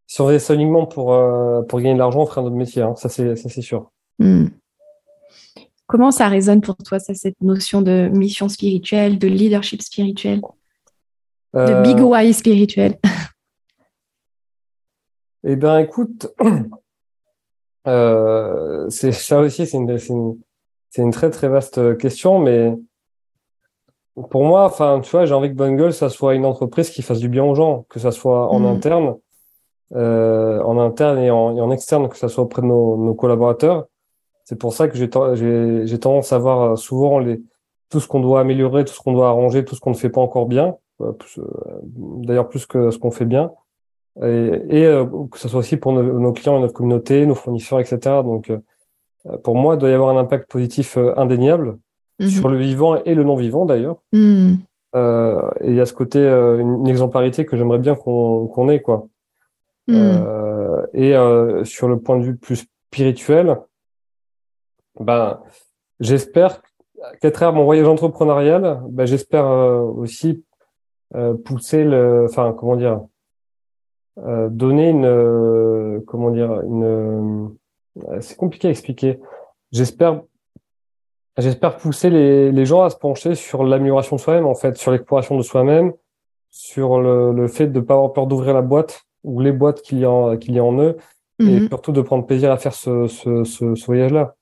si on faisait ça uniquement pour, euh, pour gagner de l'argent, on ferait un autre métier. Hein. Ça, c'est, ça, c'est sûr. Hmm. Comment ça résonne pour toi, ça, cette notion de mission spirituelle, de leadership spirituel, de Euh, big why spirituel? Eh bien, écoute, euh, c'est ça aussi, c'est une, très très vaste question, mais pour moi, enfin, tu vois, j'ai envie que Bungle, ça soit une entreprise qui fasse du bien aux gens, que ça soit en Mm. interne, euh, en interne et en, et en externe, que ça soit auprès de nos, nos collaborateurs. C'est pour ça que j'ai ten- j'ai j'ai tendance à voir euh, souvent les, tout ce qu'on doit améliorer, tout ce qu'on doit arranger, tout ce qu'on ne fait pas encore bien, euh, euh, d'ailleurs plus que ce qu'on fait bien et, et euh, que ce soit aussi pour nos, nos clients et notre communauté, nos fournisseurs, etc. Donc, euh, pour moi, il doit y avoir un impact positif euh, indéniable Mhm. sur le vivant et le non-vivant d'ailleurs. Euh, et il y a ce côté, une, une exemplarité que j'aimerais bien qu'on ait, quoi. Euh, et sur le point de vue plus spirituel, ben, j'espère qu'à travers mon voyage entrepreneurial, ben, j'espère euh, aussi euh, pousser le, enfin, comment dire, euh, donner une, euh, comment dire, une, euh, c'est compliqué à expliquer. J'espère, j'espère pousser les, les gens à se pencher sur l'amélioration de soi-même, en fait, sur l'exploration de soi-même, sur le, le fait de ne pas avoir peur d'ouvrir la boîte ou les boîtes qu'il y a, en- qu'il y a en eux, et Mhm. surtout de prendre plaisir à faire ce, ce, ce, ce voyage-là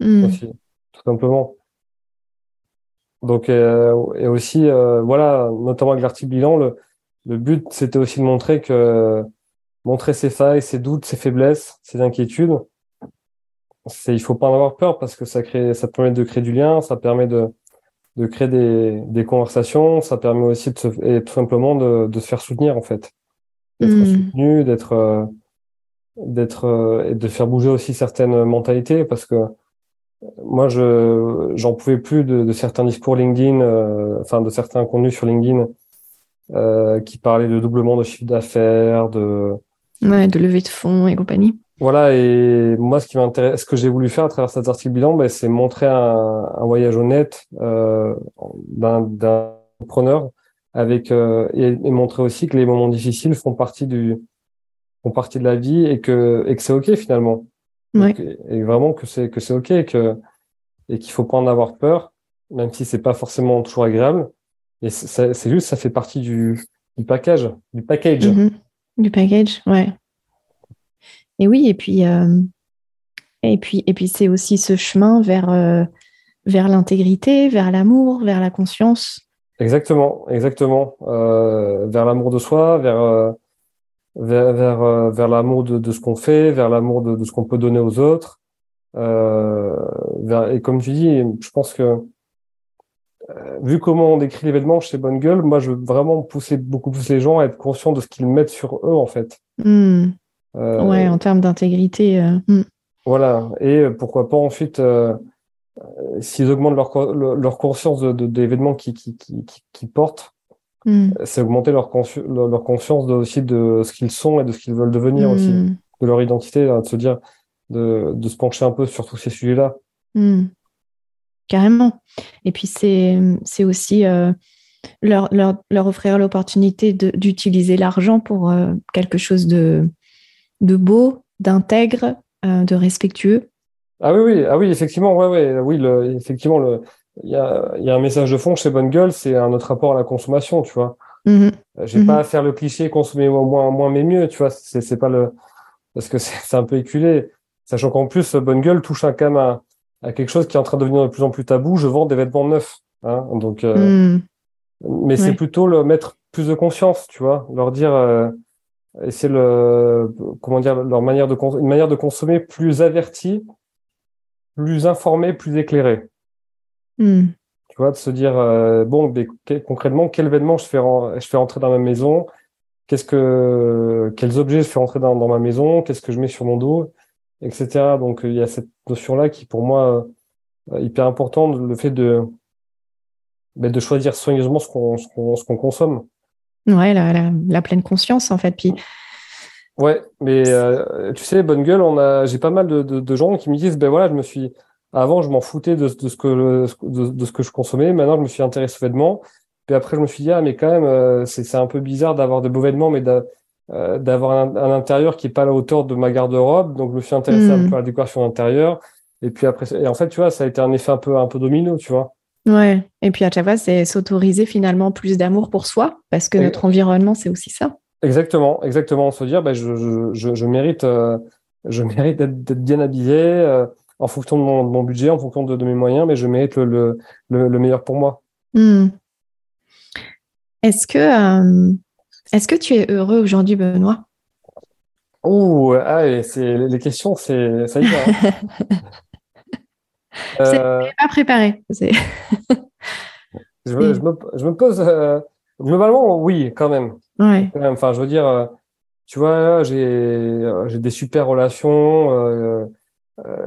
Hmm. aussi, tout simplement. Donc, euh, et aussi, euh, voilà, notamment avec l'article bilan, le, le but, c'était aussi de montrer que montrer ses failles, ses doutes, ses faiblesses, ses inquiétudes, c'est, il faut pas en avoir peur parce que ça crée, ça permet de créer du lien, ça permet de, de créer des, des conversations, ça permet aussi de se, et tout simplement de, de se faire soutenir, en fait. D'être Mm. soutenu, d'être, euh, d'être, euh, et de faire bouger aussi certaines mentalités parce que moi, je, j'en pouvais plus de, de certains discours LinkedIn, euh, enfin, de certains contenus sur LinkedIn, euh, qui parlaient de doublement de chiffre d'affaires, de, Ouais, de levée de fonds et compagnie. voilà, et moi, ce qui m'intéresse, ce que j'ai voulu faire à travers cet article bilan, ben, c'est montrer un, un voyage honnête euh, d'un entrepreneur avec euh, et, et montrer aussi que les moments difficiles font partie du font partie de la vie et que et que c'est ok finalement. Ouais. Donc, et, vraiment que c'est que c'est ok et que et qu'il faut pas en avoir peur, même si c'est pas forcément toujours agréable. Et c'est juste, ça fait partie du, du package, du package. Mhm. Du package, ouais. Et oui, et puis, euh, et puis, et puis c'est aussi ce chemin vers, euh, vers l'intégrité, vers l'amour, vers la conscience. Exactement, exactement. Euh, vers l'amour de soi, vers vers vers, euh, vers l'amour de, de ce qu'on fait, vers l'amour de, de ce qu'on peut donner aux autres. Euh, vers, et comme tu dis, je pense que euh, vu comment on décrit l'événement chez Bonne Gueule, moi je veux vraiment pousser beaucoup plus les gens à être conscients de ce qu'ils mettent sur eux en fait. Euh, Ouais, en termes d'intégrité. hmm. Voilà. Et pourquoi pas ensuite, s'ils augmentent leur, leur conscience de, d'événements qui, qui, qui, qui, qui portent, Hmm. c'est augmenter leur, consci- leur, leur conscience de, aussi de ce qu'ils sont et de ce qu'ils veulent devenir aussi, Hmm. de leur identité, là, de se dire, de, de se pencher un peu sur tous ces sujets-là. Hmm. Carrément. Et puis c'est aussi euh, leur, leur, leur offrir l'opportunité d'utiliser l'argent pour euh, quelque chose de, de beau, d'intègre, euh, de respectueux. Ah oui, oui, ah oui, effectivement, ouais, ouais, oui, le, effectivement, le, il y a, il y a un message de fond chez Bonne Gueule, c'est un autre rapport à la consommation, tu vois. Mhm. Euh, J'ai Mhm. pas à faire le cliché consommer moins, moins mais mieux, tu vois. C'est, pas le, parce que c'est, un peu éculé. Sachant qu'en plus, Bonne Gueule touche un, même à, à quelque chose qui est en train de devenir de plus en plus tabou. Je vends des vêtements neufs, hein. Donc, euh, Hmm. mais c'est plutôt le mettre plus de conscience, tu vois. Leur dire, euh, et c'est le, comment dire, leur manière de, une manière de consommer plus avertie, plus informée, plus éclairée. Hmm. Tu vois, de se dire, euh, bon, concrètement, quel événement je fais, je fais rentrer dans ma maison, qu'est-ce que, quels objets je fais rentrer dans, dans ma maison, qu'est-ce que je mets sur mon dos, etc. Donc, il y a cette notion-là qui, pour moi, euh, hyper importante, le fait de, ben, de choisir soigneusement ce qu'on, ce qu'on, ce qu'on consomme. Ouais, la, la, la pleine conscience en fait. Puis Ouais, mais euh, tu sais, bonne gueule, on a, j'ai pas mal de, de, de gens qui me disent, ben voilà, je me suis, avant, je m'en foutais de, de ce que, de, de ce que je consommais, maintenant, je me suis intéressé aux vêtements, Puis après, je me suis dit, ah, mais quand même, c'est un peu bizarre d'avoir de beaux vêtements, mais d'avoir un, un, intérieur qui est pas à la hauteur de ma garde-robe. Donc, je me suis intéressé un hmm. peu à la décoration intérieure. Et puis après, et en fait, tu vois, ça a été un effet un peu, un peu domino, tu vois. Ouais. Et puis à chaque fois, c'est s'autoriser finalement plus d'amour pour soi, parce que notre environnement, c'est aussi ça. Exactement, exactement. Se dire, bah, je, je, je, mérite, euh, je mérite d'être bien habillé euh, en fonction de mon, de mon, budget, en fonction de, de, mes moyens, mais je mérite le, le, le, meilleur pour moi. Hmm. Est-ce que, euh, est-ce que tu es heureux aujourd'hui, Benoît? Oh, ah, les questions, c'est ça y va. Hein. Euh, pas préparé. je, me, je, me, pose euh, globalement, oui, quand même. Ouais. Enfin, je veux dire, euh, tu vois, j'ai j'ai des super relations.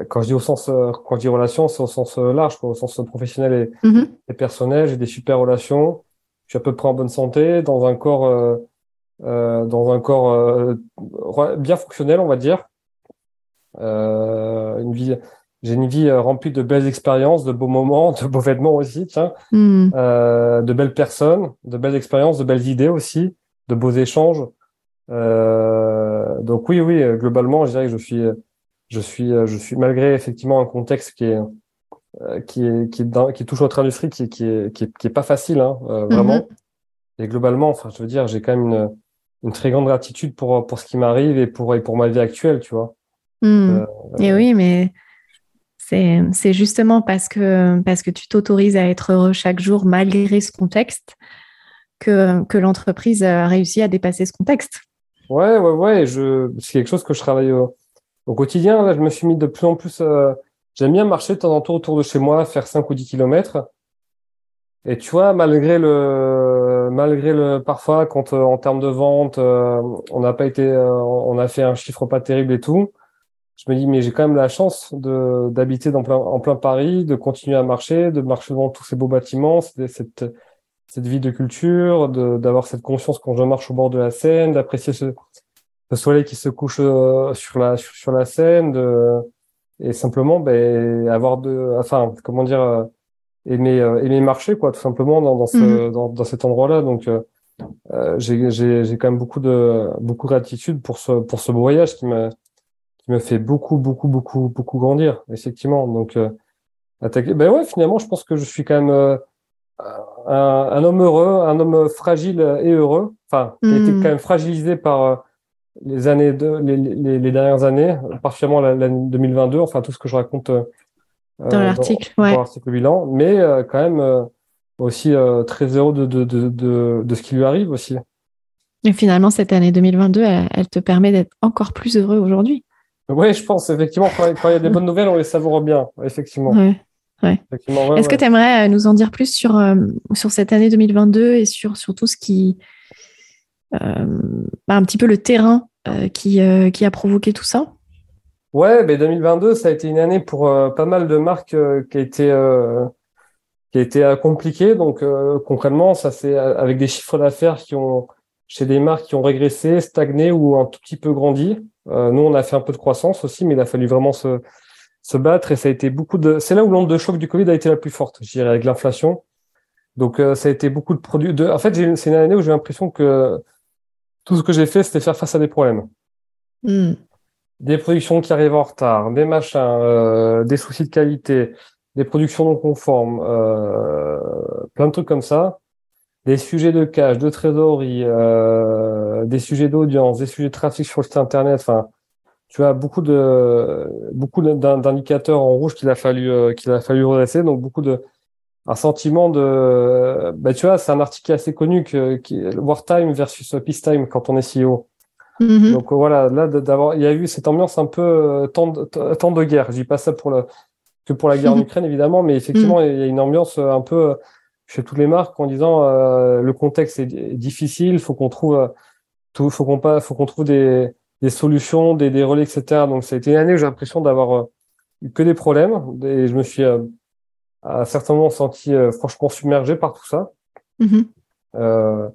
Quand je dis au sens, quand je dis relations, c'est au sens large, au sens professionnel et, mm-hmm. et personnel. J'ai des super relations. Je suis à peu près en bonne santé, dans un corps, dans un corps bien fonctionnel, on va dire. une vie j'ai une vie euh, remplie de belles expériences, de beaux moments, de beaux vêtements aussi, tiens, hmm. euh, de belles personnes, de belles expériences, de belles idées aussi, de beaux échanges. Euh, donc oui, oui, globalement, je dirais que je suis, je suis, je suis malgré effectivement un contexte qui est qui est qui est qui touche notre industrie, qui qui est qui est, qui est pas facile, hein, vraiment. Mhm. Et globalement, enfin, je veux dire, j'ai quand même une une très grande gratitude pour pour ce qui m'arrive et pour et pour ma vie actuelle, tu vois. Hmm. et oui, mais c'est justement parce que, parce que tu t'autorises à être heureux chaque jour malgré ce contexte que, que l'entreprise a réussi à dépasser ce contexte. Ouais, ouais, ouais. C'est quelque chose que je travaille au, quotidien. Là, je me suis mis de plus en plus. Euh, j'aime bien marcher de temps en temps autour de chez moi, faire 5 ou 10 kilomètres. Et tu vois, malgré le, malgré le, parfois, quand euh, en termes de vente, euh, on n'a pas été, on a fait un chiffre pas terrible et tout, je me dis, mais j'ai quand même la chance de d'habiter dans plein, en plein Paris, de continuer à marcher, de marcher devant tous ces beaux bâtiments, cette, cette vie de culture, d'avoir cette conscience quand je marche au bord de la Seine, d'apprécier ce, ce, soleil qui se couche euh, sur la sur la Seine, de, et simplement ben, avoir de, enfin, comment dire, euh, aimer euh, aimer marcher quoi, tout simplement dans dans, ce, mmh. dans, dans, cet endroit-là. Donc euh, j'ai j'ai quand même beaucoup de beaucoup de gratitude pour ce pour ce voyage qui m'a qui me fait beaucoup, beaucoup, beaucoup, beaucoup grandir, effectivement. Donc, euh, attaquer. Ben ouais, finalement, je pense que je suis quand même euh, un, un, homme heureux, un homme fragile et heureux. Enfin, qui été hmm. quand même fragilisé par euh, les années de, les, les, les dernières années, particulièrement l'année 2022. Enfin, tout ce que je raconte dans l'article, ouais. Bilan, mais quand même aussi très heureux de, de, de, de, de ce qui lui arrive aussi. Et finalement, cette année 2022, elle, elle te permet d'être encore plus heureux aujourd'hui. Oui, je pense, effectivement, quand, il y a des bonnes nouvelles, on les savoure bien, effectivement. Ouais. Ouais. Est-ce que tu aimerais euh, nous en dire plus sur, euh, sur cette année 2022 et sur, sur tout ce qui. Euh, un petit peu le terrain qui, qui a provoqué tout ça Ouais, ben 2022, ça a été une année pour pas mal de marques qui a été, qui a été compliquée. Donc, concrètement, ça c'est avec des chiffres d'affaires qui ont, chez des marques qui ont régressé, stagné ou un tout petit peu grandi. Euh, nous, on a fait un peu de croissance aussi, mais il a fallu vraiment se, se battre et ça a été beaucoup de. C'est là où l'onde de choc du Covid a été la plus forte, je dirais, avec l'inflation. Donc, euh, ça a été beaucoup de produits. En fait, c'est une année où j'ai l'impression que tout ce que j'ai fait, c'était faire face à des problèmes. Hmm. Des productions qui arrivent en retard, des machins, euh, des soucis de qualité, des productions non conformes, euh, plein de trucs comme ça des sujets de cash, de trésorerie, euh, des sujets d'audience, des sujets de trafic sur le site internet. Enfin, tu as beaucoup de beaucoup d'indicateurs en rouge qu'il a fallu euh, qu'il a fallu redresser. Donc beaucoup de un sentiment de bah tu vois c'est un article assez connu que qui wartime versus peacetime quand on est CEO. Mm-hmm. Donc voilà là d'avoir il y a eu cette ambiance un peu euh, temps de, temps de guerre. Je dis pas ça pour le que pour la guerre en Ukraine évidemment, mais effectivement mm. il y a une ambiance un peu chez toutes les marques en disant euh, le contexte est difficile, faut qu'on trouve euh, tout, faut qu'on pas, faut qu'on trouve des, des solutions, des, des relais, etc. Donc ça a été une année où j'ai l'impression d'avoir euh, eu que des problèmes et je me suis à certains moments senti franchement submergé par tout ça. Mm-hmm.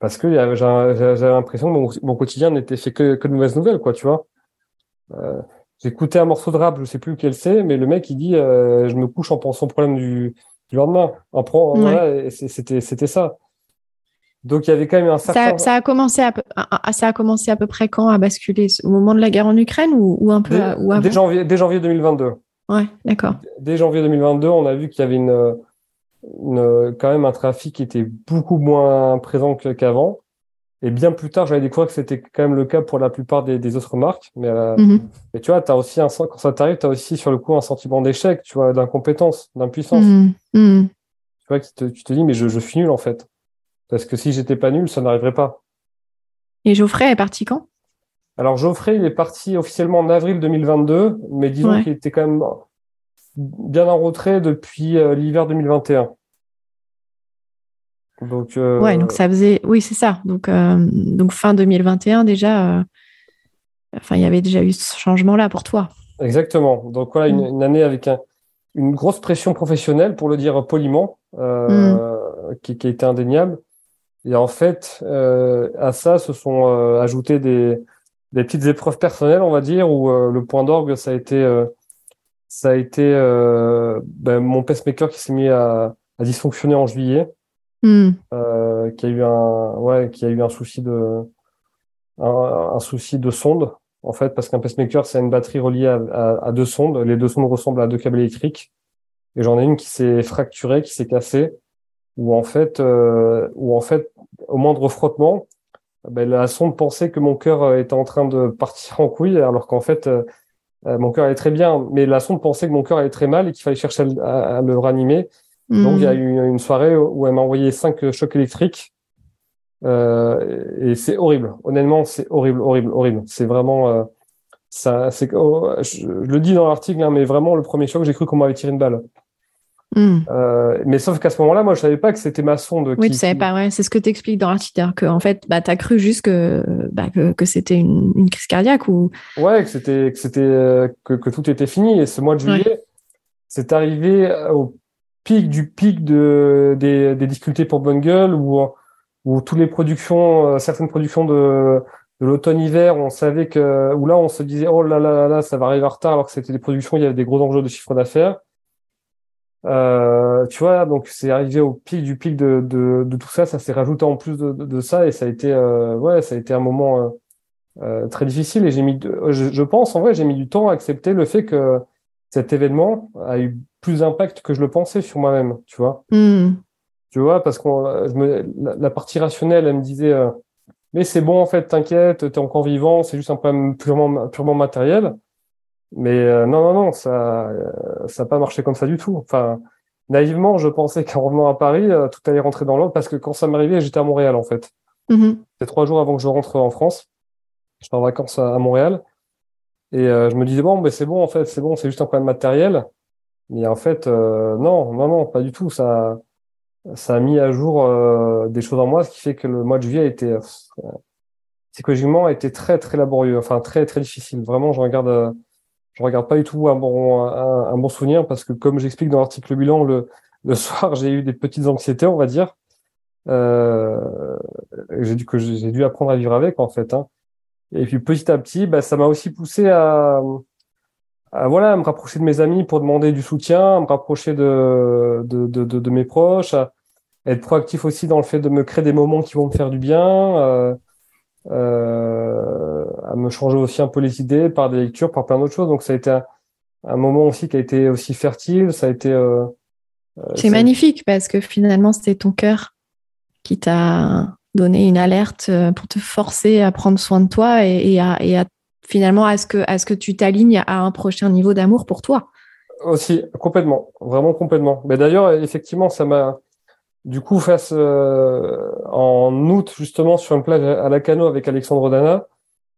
parce que j'avais l'impression que mon, mon, quotidien n'était fait que, que de mauvaises nouvelles, quoi, tu vois. J'écoutais un morceau de rap, je sais plus lequel c'est, mais le mec il dit je me couche en pensant au problème du, du lendemain. Après, c'était c'était ça. Donc il y avait quand même un certain. Ça, a commencé à, ça a commencé à peu près quand à basculer? Au moment de la guerre en Ukraine ou, un peu dès, ou dès, janvier, dès janvier 2022. Ouais, d'accord. Dès janvier 2022, on a vu qu'il y avait une, une, quand même un trafic qui était beaucoup moins présent qu'avant. Et bien plus tard, j'avais découvert que c'était quand même le cas pour la plupart des, des autres marques. Mais, euh, Mhm. mais tu vois, as aussi un, quand ça t'arrive, tu as aussi sur le coup un sentiment d'échec, tu vois, d'incompétence, d'impuissance. Mhm. Mhm. Tu vois, qui te, tu te dis, mais je, je suis nul en fait. Parce que si j'étais pas nul, ça n'arriverait pas. Et Geoffrey est parti quand? Alors Geoffrey, il est parti officiellement en avril 2022, mais disons Ouais. qu'il était quand même bien en retrait depuis euh, l'hiver 2021. Donc, euh, Ouais, donc ça faisait. Oui, c'est ça. Donc, euh, donc fin 2021 déjà. Enfin, il y avait déjà eu ce changement-là pour toi. Exactement. Donc voilà, une, Mm. une année avec un- une grosse pression professionnelle, pour le dire poliment, euh, qui, qui a été indéniable. Et en fait, à ça se sont ajoutées des, des petites épreuves personnelles, on va dire, où euh, le point d'orgue, ça a été, euh, ça a été euh, ben, mon pacemaker qui s'est mis à, à dysfonctionner en juillet, euh, qui a eu un, ouais, qui a eu un souci de, un, un souci de sonde, en fait, parce qu'un pacemaker, c'est une batterie reliée à, à, à deux sondes. Les deux sondes ressemblent à deux câbles électriques. Et j'en ai une qui s'est fracturée, qui s'est cassée, où en fait, euh, où en fait, au moindre frottement, ben, la sonde pensait que mon cœur euh, était en train de partir en couille, alors qu'en fait, euh, euh, mon cœur allait très bien, mais la sonde pensait que mon cœur allait très mal et qu'il fallait chercher à, le- à- à le ranimer. Donc, il y a Hmm. eu une soirée où elle m'a envoyé cinq chocs électriques. Euh, et c'est horrible. Honnêtement, c'est horrible, horrible, horrible. C'est vraiment, euh, ça, c'est, oh, je, je le dis dans l'article, hein, mais vraiment, le premier choc, j'ai cru qu'on m'avait tiré une balle. Hmm. Euh, mais sauf qu'à ce moment-là, moi, je savais pas que c'était ma sonde Oui, qui, tu savais qui- pas, ouais. C'est ce que tu expliques dans l'article, hein, que en fait, bah, tu as cru juste que, bah, que, que c'était une, une crise cardiaque ou. Ouais, que c'était, que c'était, euh, que, que tout était fini. Et ce mois de juillet, c'est arrivé euh, au pic du pic de, des, des difficultés pour Bungle où, où toutes les productions, euh, certaines productions de, de l'automne-hiver, on savait que, où là, on se disait, oh là là là là, ça va arriver en retard, alors que c'était des productions, il y avait des gros enjeux de chiffre d'affaires. Euh, tu vois, donc c'est arrivé au pic du pic de, de, de tout ça, ça s'est rajouté en plus de, de, ça, et ça a été, euh, ouais, ça a été un moment euh, euh, très difficile, et j'ai mis, je, je pense, en vrai, j'ai mis du temps à accepter le fait que cet événement a eu plus d'impact que je le pensais sur moi-même, tu vois. Hmm. Tu vois, parce que la, la partie rationnelle, elle me disait, euh, mais c'est bon, en fait, t'inquiète, t'es encore vivant, c'est juste un problème purement, purement matériel. Mais euh, non, non, non, ça euh, ça n'a pas marché comme ça du tout. Enfin, naïvement, je pensais qu'en revenant à Paris, euh, tout allait rentrer dans l'ordre, parce que quand ça m'arrivait, j'étais à Montréal, en fait. Mhm. C'était trois jours avant que je rentre en France. J'étais en vacances à, à Montréal. Et euh, je me disais, bon, ben c'est bon, en fait, c'est bon, c'est juste un problème matériel. Mais en fait, euh, non, non, non, pas du tout. Ça, ça a mis à jour euh, des choses en moi, ce qui fait que le mois de juillet a été, euh, psychologiquement, a été très, très laborieux, enfin, très, très difficile. Vraiment, je regarde, euh, je regarde pas du tout un bon, souvenir parce que, comme j'explique dans l'article bilan, le, le soir, j'ai eu des petites anxiétés, on va dire. Euh, j'ai dû, apprendre à vivre avec, en fait, hein. Et puis petit à petit, bah, ça m'a aussi poussé à, voilà, à me rapprocher de mes amis pour demander du soutien, à me rapprocher de mes proches, à être proactif aussi dans le fait de me créer des moments qui vont me faire du bien, euh, euh, à me changer aussi un peu les idées par des lectures, par plein d'autres choses. Donc ça a été un, un moment aussi qui a été aussi fertile, ça a été... Euh, C'est magnifique parce que finalement, c'était ton cœur qui t'a donné une alerte euh, pour te forcer à prendre soin de toi et, et, à, et à, finalement à ce que, à ce que tu t'alignes à un prochain niveau d'amour pour toi. Aussi, complètement, vraiment complètement. Mais d'ailleurs, effectivement, ça m'a, du coup, face euh, en août, justement, sur une plage à la cano avec Alexandre Dana,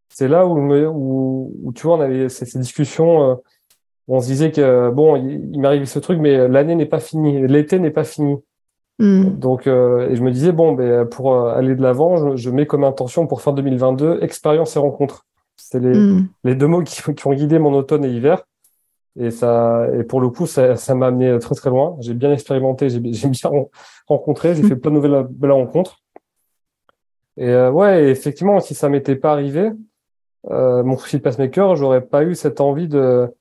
c'est là où, me, où, où, tu vois, on avait ces, ces discussions, euh, où on se disait que, bon, il, il m'arrive ce truc, mais l'année n'est pas finie, l'été n'est pas fini. Mm. Donc, euh, et je me disais, bon, ben, pour euh, aller de l'avant, je, je, mets comme intention pour fin 2022, expérience et rencontre. C'est les, mm. les deux mots qui, qui, ont guidé mon automne et hiver. Et ça, et pour le coup, ça, ça m'a amené très très loin. J'ai bien expérimenté, j'ai bien rencontré, j'ai fait plein de nouvelles belles rencontres. Et euh, ouais, effectivement, si ça m'était pas arrivé, euh, mon de pacemaker, j'aurais pas eu cette envie de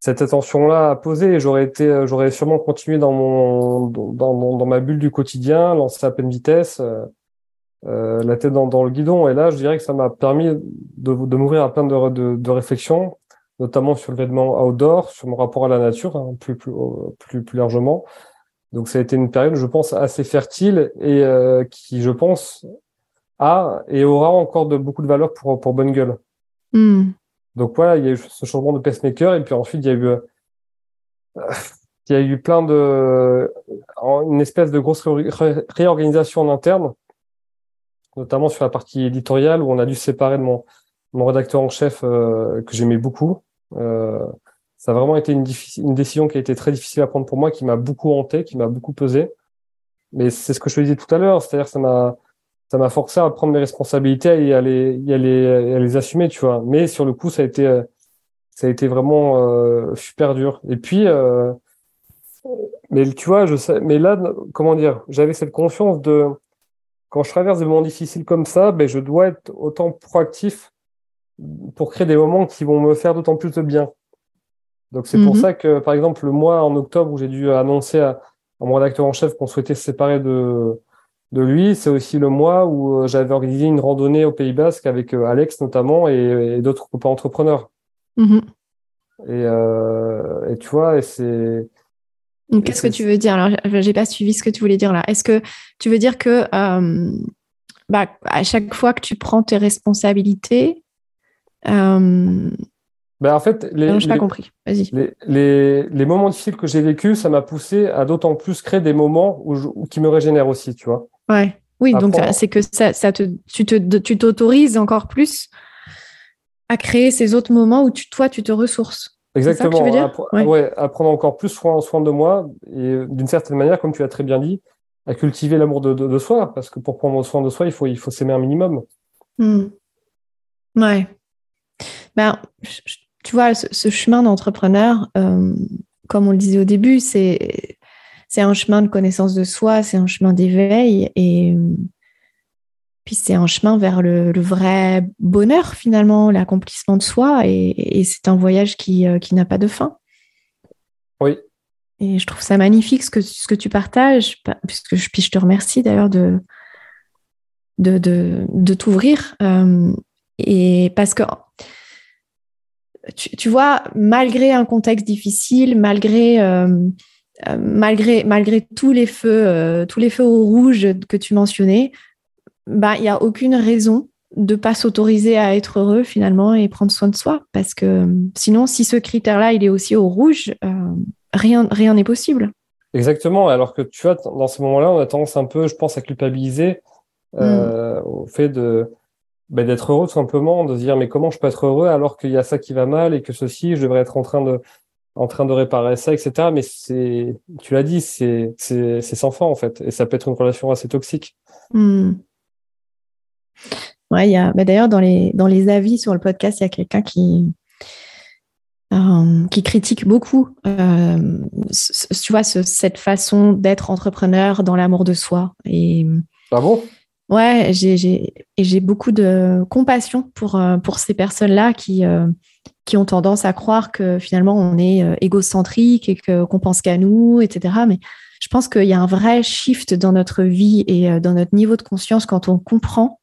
cette attention-là à poser. J'aurais été, j'aurais sûrement continué dans mon dans, dans, dans, ma bulle du quotidien, lancé à pleine vitesse. Euh, la tête dans, le guidon. Et là, je dirais que ça m'a permis de, de m'ouvrir à plein de, de, de, réflexions, notamment sur le vêtement outdoor, sur mon rapport à la nature, hein, plus, plus, plus, plus largement. Donc ça a été une période, je pense, assez fertile et qui, je pense, a et aura encore de, beaucoup de valeur pour, pour Bonne Gueule. Hmm. Donc voilà, il y a eu ce changement de pacemaker et puis ensuite il y a eu euh, il y a eu plein de une espèce de grosse réorganisation en interne, notamment sur la partie éditoriale où on a dû séparer de mon mon rédacteur en chef euh, que j'aimais beaucoup. Euh, ça a vraiment été une, une, décision qui a été très difficile à prendre pour moi, qui m'a beaucoup hanté, qui m'a beaucoup pesé. Mais c'est ce que je te disais tout à l'heure, c'est-à-dire ça m'a ça m'a forcé à prendre mes responsabilités et à les, à les, à les assumer, tu vois. Mais sur le coup, ça a été, euh, ça a été vraiment euh, super dur. Et puis, euh, mais tu vois, je sais, mais là, comment dire, j'avais cette conscience de quand je traverse des moments difficiles comme ça, ben je dois être autant proactif pour créer des moments qui vont me faire d'autant plus de bien. Donc c'est pour mhm. ça que, par exemple, le mois en octobre où j'ai dû annoncer à, à mon rédacteur en chef qu'on souhaitait se séparer de de lui. C'est aussi le mois où euh, j'avais organisé une randonnée au Pays Basque avec euh, Alex notamment et, d'autres copains entrepreneurs. Et, euh, et, tu vois, et c'est. Qu'est-ce que tu veux dire? Alors, j'ai pas suivi ce que tu voulais dire là. Est-ce que tu veux dire que bah, à chaque fois que tu prends tes responsabilités, ben en fait, les, pas compris. Vas-y. Les, les, moments difficiles que j'ai vécus, ça m'a poussé à d'autant plus créer des moments où, qui me régénèrent aussi, tu vois. Ouais. Oui, donc c'est que ça, ça te, tu te, tu t'autorises encore plus à créer ces autres moments où tu, toi, tu te ressources. Exactement. Ça que tu veux dire? ouais. à prendre encore plus soin, soin de moi et d'une certaine manière, comme tu as très bien dit, à cultiver l'amour de, de, soi, parce que pour prendre soin de soi, il faut, il faut s'aimer un minimum. Hmm. Ouais. Ben, tu vois, ce, chemin d'entrepreneur, euh, comme on le disait au début, c'est un chemin de connaissance de soi, c'est un chemin d'éveil et puis c'est un chemin vers le, vrai bonheur finalement, l'accomplissement de soi et, c'est un voyage qui, euh, qui n'a pas de fin. Oui. Et je trouve ça magnifique ce que, ce que tu partages, puisque je, puis je te remercie d'ailleurs de, de, de, t'ouvrir. Euh, et parce que tu, vois, malgré un contexte difficile, malgré euh, euh, malgré, malgré tous les feux, euh, tous les feux au rouge que tu mentionnais, bah, il n'y a aucune raison de pas s'autoriser à être heureux finalement et prendre soin de soi. Parce que euh, sinon, si ce critère-là, il est aussi au rouge, rien rien n'est possible. Exactement. Alors que tu vois, dans ces moments-là, on a tendance un peu, je pense, à culpabiliser mm. au fait de bah, d'être heureux tout simplement, de se dire mais comment je peux être heureux alors qu'il y a ça qui va mal et que ceci, je devrais être en train de en train de réparer ça, etc. Mais c'est, tu l'as dit, c'est, c'est, sans fin en fait, et ça peut être une relation assez toxique. Hmm. Ouais, il y a, bah, d'ailleurs dans les dans les avis sur le podcast, il y a quelqu'un qui euh, qui critique beaucoup, euh, tu vois, cette façon d'être entrepreneur dans l'amour de soi. Et ah bon? Ouais, j'ai, et j'ai beaucoup de compassion pour, euh, pour ces personnes-là qui, qui ont tendance à croire que finalement on est euh, égocentrique et qu'on pense qu'à nous, etc. Mais je pense qu'il y a un vrai shift dans notre vie et euh, dans notre niveau de conscience quand on comprend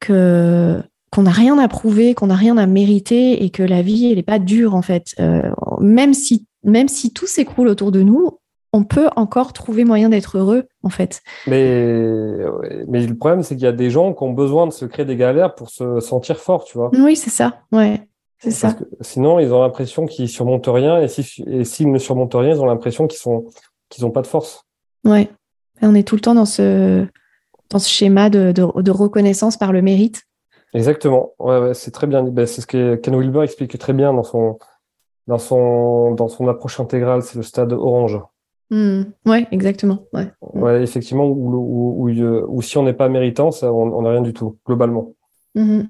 que qu'on n'a rien à prouver, qu'on n'a rien à mériter et que la vie elle n'est pas dure en fait. Euh, même si même si tout s'écroule autour de nous, on peut encore trouver moyen d'être heureux, en fait. Mais, mais le problème, c'est qu'il y a des gens qui ont besoin de se créer des galères pour se sentir fort, tu vois. Oui, c'est ça. Ouais, c'est ça. sinon, ils ont l'impression qu'ils surmontent rien, et s'ils si, ne surmontent rien, ils ont l'impression qu'ils sont qu'ils n'ont pas de force. Ouais. On est tout le temps dans ce dans ce schéma de, de, reconnaissance par le mérite. Exactement. Ouais, c'est très bien. Ben, c'est ce que Ken Wilber explique très bien dans son dans son dans son approche intégrale. C'est le stade orange. Hmm. Ouais, exactement. Ouais. ouais effectivement, ou, ou, si on n'est pas méritant, ça, on n'a rien du tout, globalement. Hmm.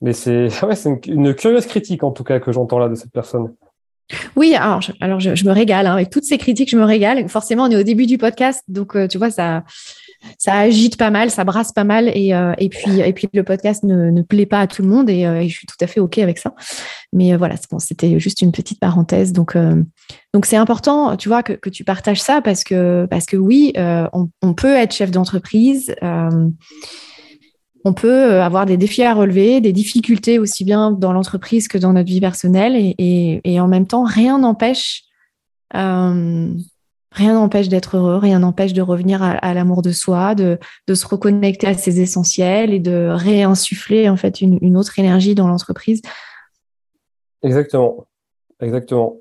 Mais c'est ouais, une, curieuse critique, en tout cas, que j'entends là de cette personne. Oui, alors je, alors je, me régale. Hein. Avec toutes ces critiques, je me régale. Forcément, on est au début du podcast, donc euh, tu vois, ça, ça agite pas mal, ça brasse pas mal, et, euh, et puis et puis le podcast ne, plaît pas à tout le monde, et, euh, et, je suis tout à fait ok avec ça. Mais voilà, bon, c'était juste une petite parenthèse. Donc donc c'est important, tu vois, que, que, tu partages ça parce que parce que oui, on, peut être chef d'entreprise on peut avoir des défis à relever, des difficultés aussi bien dans l'entreprise que dans notre vie personnelle, et, et, en même temps, rien n'empêche euh, rien n'empêche d'être heureux, rien n'empêche de revenir à, l'amour de soi, de, se reconnecter à ses essentiels et de réinsuffler en fait une, autre énergie dans l'entreprise. Exactement, exactement.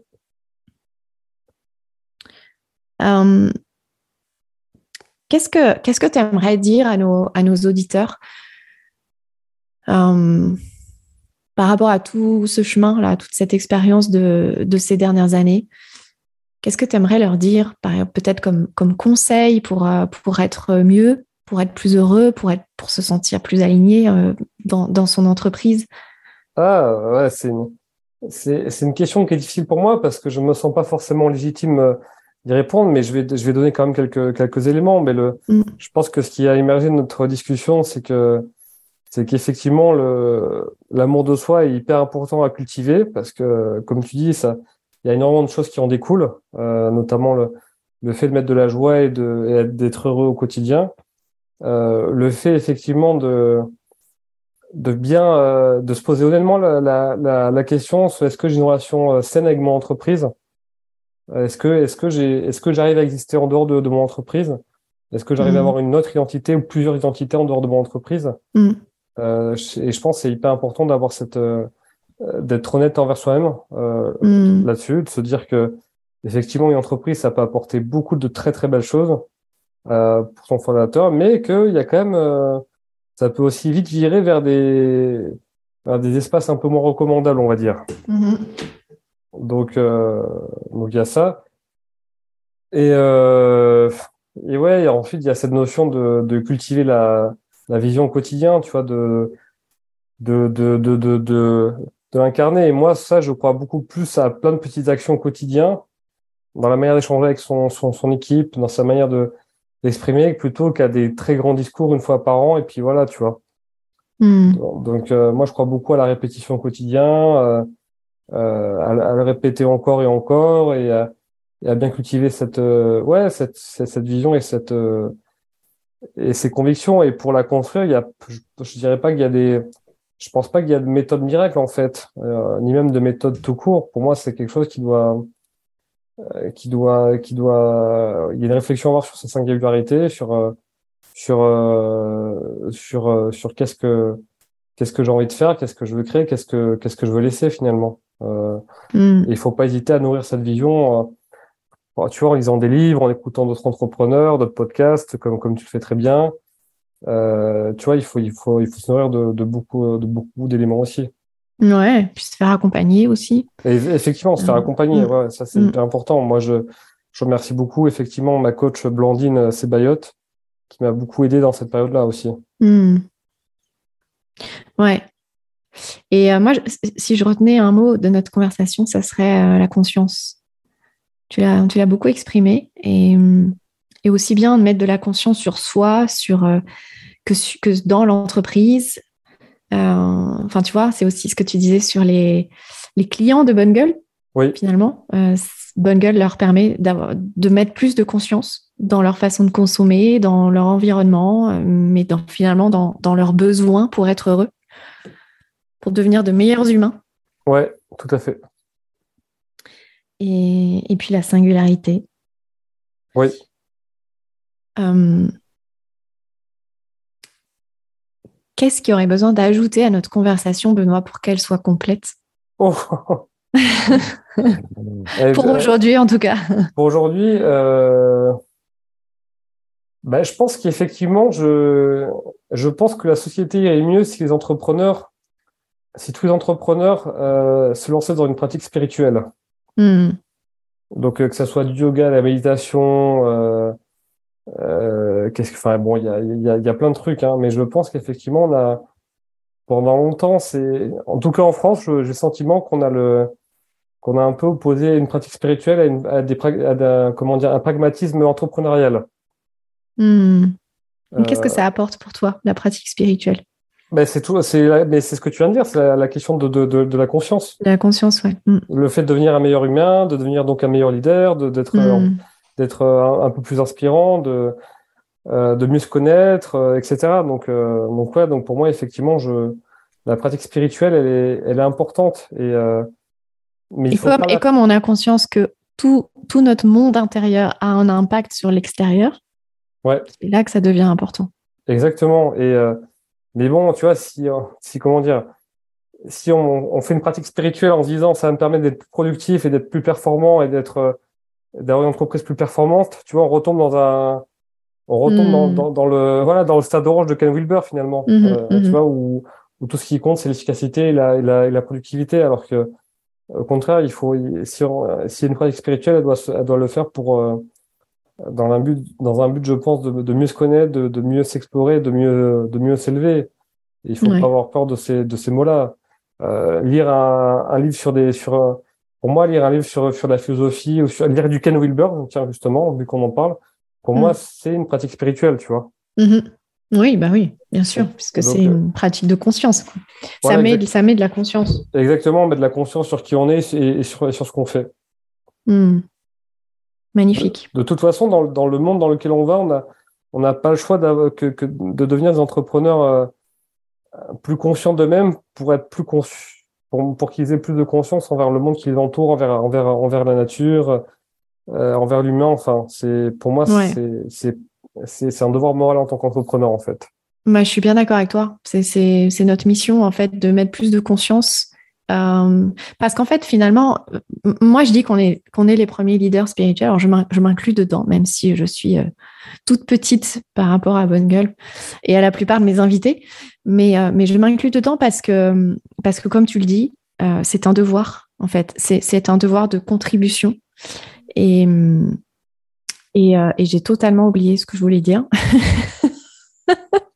Euh, qu'est-ce que qu'est-ce que tu aimerais dire à nos, à nos auditeurs euh, par rapport à tout ce chemin là, toute cette expérience de, de ces dernières années? Qu'est-ce que tu aimerais leur dire, peut-être comme, comme conseil pour, euh, pour être mieux, pour être plus heureux, pour, être, pour se sentir plus aligné euh, dans, dans son entreprise? Ah, ouais, c'est une, c'est, une question qui est difficile pour moi parce que je me sens pas forcément légitime euh, d'y répondre, mais je vais, je vais donner quand même quelques, quelques éléments. Mais le, mm. je pense que ce qui a émergé de notre discussion, c'est que c'est qu'effectivement le l'amour de soi est hyper important à cultiver parce que comme tu dis ça il y a énormément de choses qui en découlent, euh, notamment le, le, fait de mettre de la joie et d'être heureux au quotidien. Euh, le fait effectivement de, de bien euh, de se poser honnêtement la, la, la, question est-ce que j'ai une relation saine avec mon entreprise? Est-ce que est-ce que j'ai est-ce que j'arrive à exister en dehors de, de mon entreprise? Est-ce que j'arrive à mmh. avoir une autre identité ou plusieurs identités en dehors de mon entreprise? Mmh. euh, Et je pense que c'est hyper important d'avoir cette d'être honnête envers soi-même euh, mm. là-dessus, de se dire que effectivement une entreprise ça peut apporter beaucoup de très très belles choses euh, pour son fondateur, mais qu'il y a quand même euh, ça peut aussi vite virer vers des vers des espaces un peu moins recommandables, on va dire. Mm-hmm. Donc euh, donc il y a ça. Et euh, et ouais, ensuite il y a cette notion de, de cultiver la la vision au quotidien, tu vois, de de, de, de, de, de l'incarner. Et moi, ça, je crois beaucoup plus à plein de petites actions au quotidien, dans la manière d'échanger avec son, son, son, équipe, dans sa manière de d'exprimer, plutôt qu'à des très grands discours une fois par an. Et puis voilà, tu vois. Hmm. Donc, euh, moi, je crois beaucoup à la répétition au quotidien, euh, euh à, à, le répéter encore et encore, et à, et à bien cultiver cette, euh, ouais, cette, cette, cette, vision et cette et ses convictions. Et pour la construire, il y a, je, je dirais pas qu'il y a des je pense pas qu'il y a de méthode miracle en fait, euh, ni même de méthode tout court. Pour moi, c'est quelque chose qui doit, euh, qui doit, qui doit. Il y a une réflexion à avoir sur sa singularité, sur, euh, sur, sur, sur qu'est-ce que, qu'est-ce que j'ai envie de faire, qu'est-ce que je veux créer, qu'est-ce que, qu'est-ce que je veux laisser finalement. Mm. Il faut pas hésiter à nourrir cette vision. tu vois, en lisant des livres, en écoutant d'autres entrepreneurs, d'autres podcasts, comme comme tu le fais très bien. Euh, tu vois, il faut, il faut, il faut se nourrir de, de beaucoup, de beaucoup d'éléments aussi. Ouais, puis se faire accompagner aussi. Et effectivement, se faire euh, accompagner, mm. ouais, ça c'est mm. important. Moi, je, je remercie beaucoup effectivement ma coach Blandine Sebayotte qui m'a beaucoup aidé dans cette période-là aussi. Mm. Ouais. Et euh, moi, si je retenais un mot de notre conversation, ça serait la conscience. Tu l'as, tu l'as beaucoup exprimé et, et aussi bien de mettre de la conscience sur soi, sur que, que dans l'entreprise. Euh, enfin, tu vois, c'est aussi ce que tu disais sur les, les clients de Bonne Gueule. Oui. Finalement, euh, Bonne Gueule leur permet de mettre plus de conscience dans leur façon de consommer, dans leur environnement, euh, mais dans, finalement dans, dans leurs besoins pour être heureux, pour devenir de meilleurs humains. Ouais, tout à fait. Et, et puis la singularité. Oui. Euh, qu'est-ce qu'il y aurait besoin d'ajouter à notre conversation, Benoît, pour qu'elle soit complète oh. Pour ben, aujourd'hui, en tout cas. Pour aujourd'hui, euh... ben, je pense qu'effectivement, je... je pense que la société irait mieux si les entrepreneurs, si tous les entrepreneurs euh, se lançaient dans une pratique spirituelle. Hmm. Donc, euh, que ce soit du yoga, la méditation, euh, euh, qu'est-ce que, enfin bon, il y a, y, a, y a, plein de trucs, hein, mais je pense qu'effectivement, pendant longtemps, c'est, en tout cas en France, j'ai le sentiment qu'on a le, qu'on a un peu opposé une pratique spirituelle à, une, à des, à comment dire, un pragmatisme entrepreneurial. Hmm. Qu'est-ce que ça apporte pour toi, la pratique spirituelle? Ben c'est tout, c'est mais c'est ce que tu viens de dire, c'est la, question de, de, de, la conscience. La conscience, ouais. Mm. Le fait de devenir un meilleur humain, de devenir donc un meilleur leader, d'être mm. D'être un, peu plus inspirant, de de mieux se connaître, etc. Donc donc ouais, donc pour moi effectivement, je la pratique spirituelle, elle est elle est importante et mais et, comme, et comme on a conscience que tout, tout notre monde intérieur a un impact sur l'extérieur, ouais. c'est là que ça devient important. Exactement. Et, euh, mais bon, tu vois, si, euh, si comment dire, si on, on, fait une pratique spirituelle en se disant ça va me permettre d'être plus productif et d'être plus performant et d'être euh, d'avoir une entreprise plus performante, tu vois, on retombe dans un on retombe dans, hmm. dans, dans, le voilà dans le stade orange de Ken Wilber finalement, mmh, euh, mmh. tu vois, où, où, tout ce qui compte c'est l'efficacité et la, et la, et la productivité, alors que au contraire, il faut, si, on, si une pratique spirituelle, elle doit, elle doit le faire pour, euh, dans un but, dans un but, je pense, de, de mieux se connaître, de, de mieux s'explorer, de mieux, de mieux s'élever. Il faut pas avoir peur de ces, de ces mots-là. Euh, lire un, un, livre sur des, sur, pour moi, lire un livre sur, sur la philosophie ou sur, lire du Ken Wilber, tiens, justement, vu qu'on en parle, pour moi, mm. c'est une pratique spirituelle, tu vois. Mm-hmm. Oui, bah oui, bien sûr, puisque c'est une euh, pratique de conscience. Ça, met, ça met de la conscience. Exactement, met de la conscience sur qui on est et, sur, sur, ce qu'on fait. Hmm. Magnifique. De, toute façon, dans, dans, le monde dans lequel on va, on n'a on a pas le choix que, que, de devenir des entrepreneurs euh, plus conscients d'eux-mêmes pour être plus pour, pour qu'ils aient plus de conscience envers le monde qui les entoure, envers, envers, envers la nature, euh, envers l'humain. Enfin, c'est pour moi, c'est c'est un devoir moral en tant qu'entrepreneur, en fait. Bah, je suis bien d'accord avec toi. C'est notre mission, en fait, de mettre plus de conscience. Euh, parce qu'en fait, finalement, moi, je dis qu'on est, qu'on est les premiers leaders spirituels. Alors, je m'inclus dedans, même si je suis euh, toute petite par rapport à Bonne Gueule et à la plupart de mes invités. Mais, euh, mais je m'inclus dedans parce que, parce que, comme tu le dis, c'est un devoir, en fait. C'est un devoir de contribution. Et, et, j'ai totalement oublié ce que je voulais dire.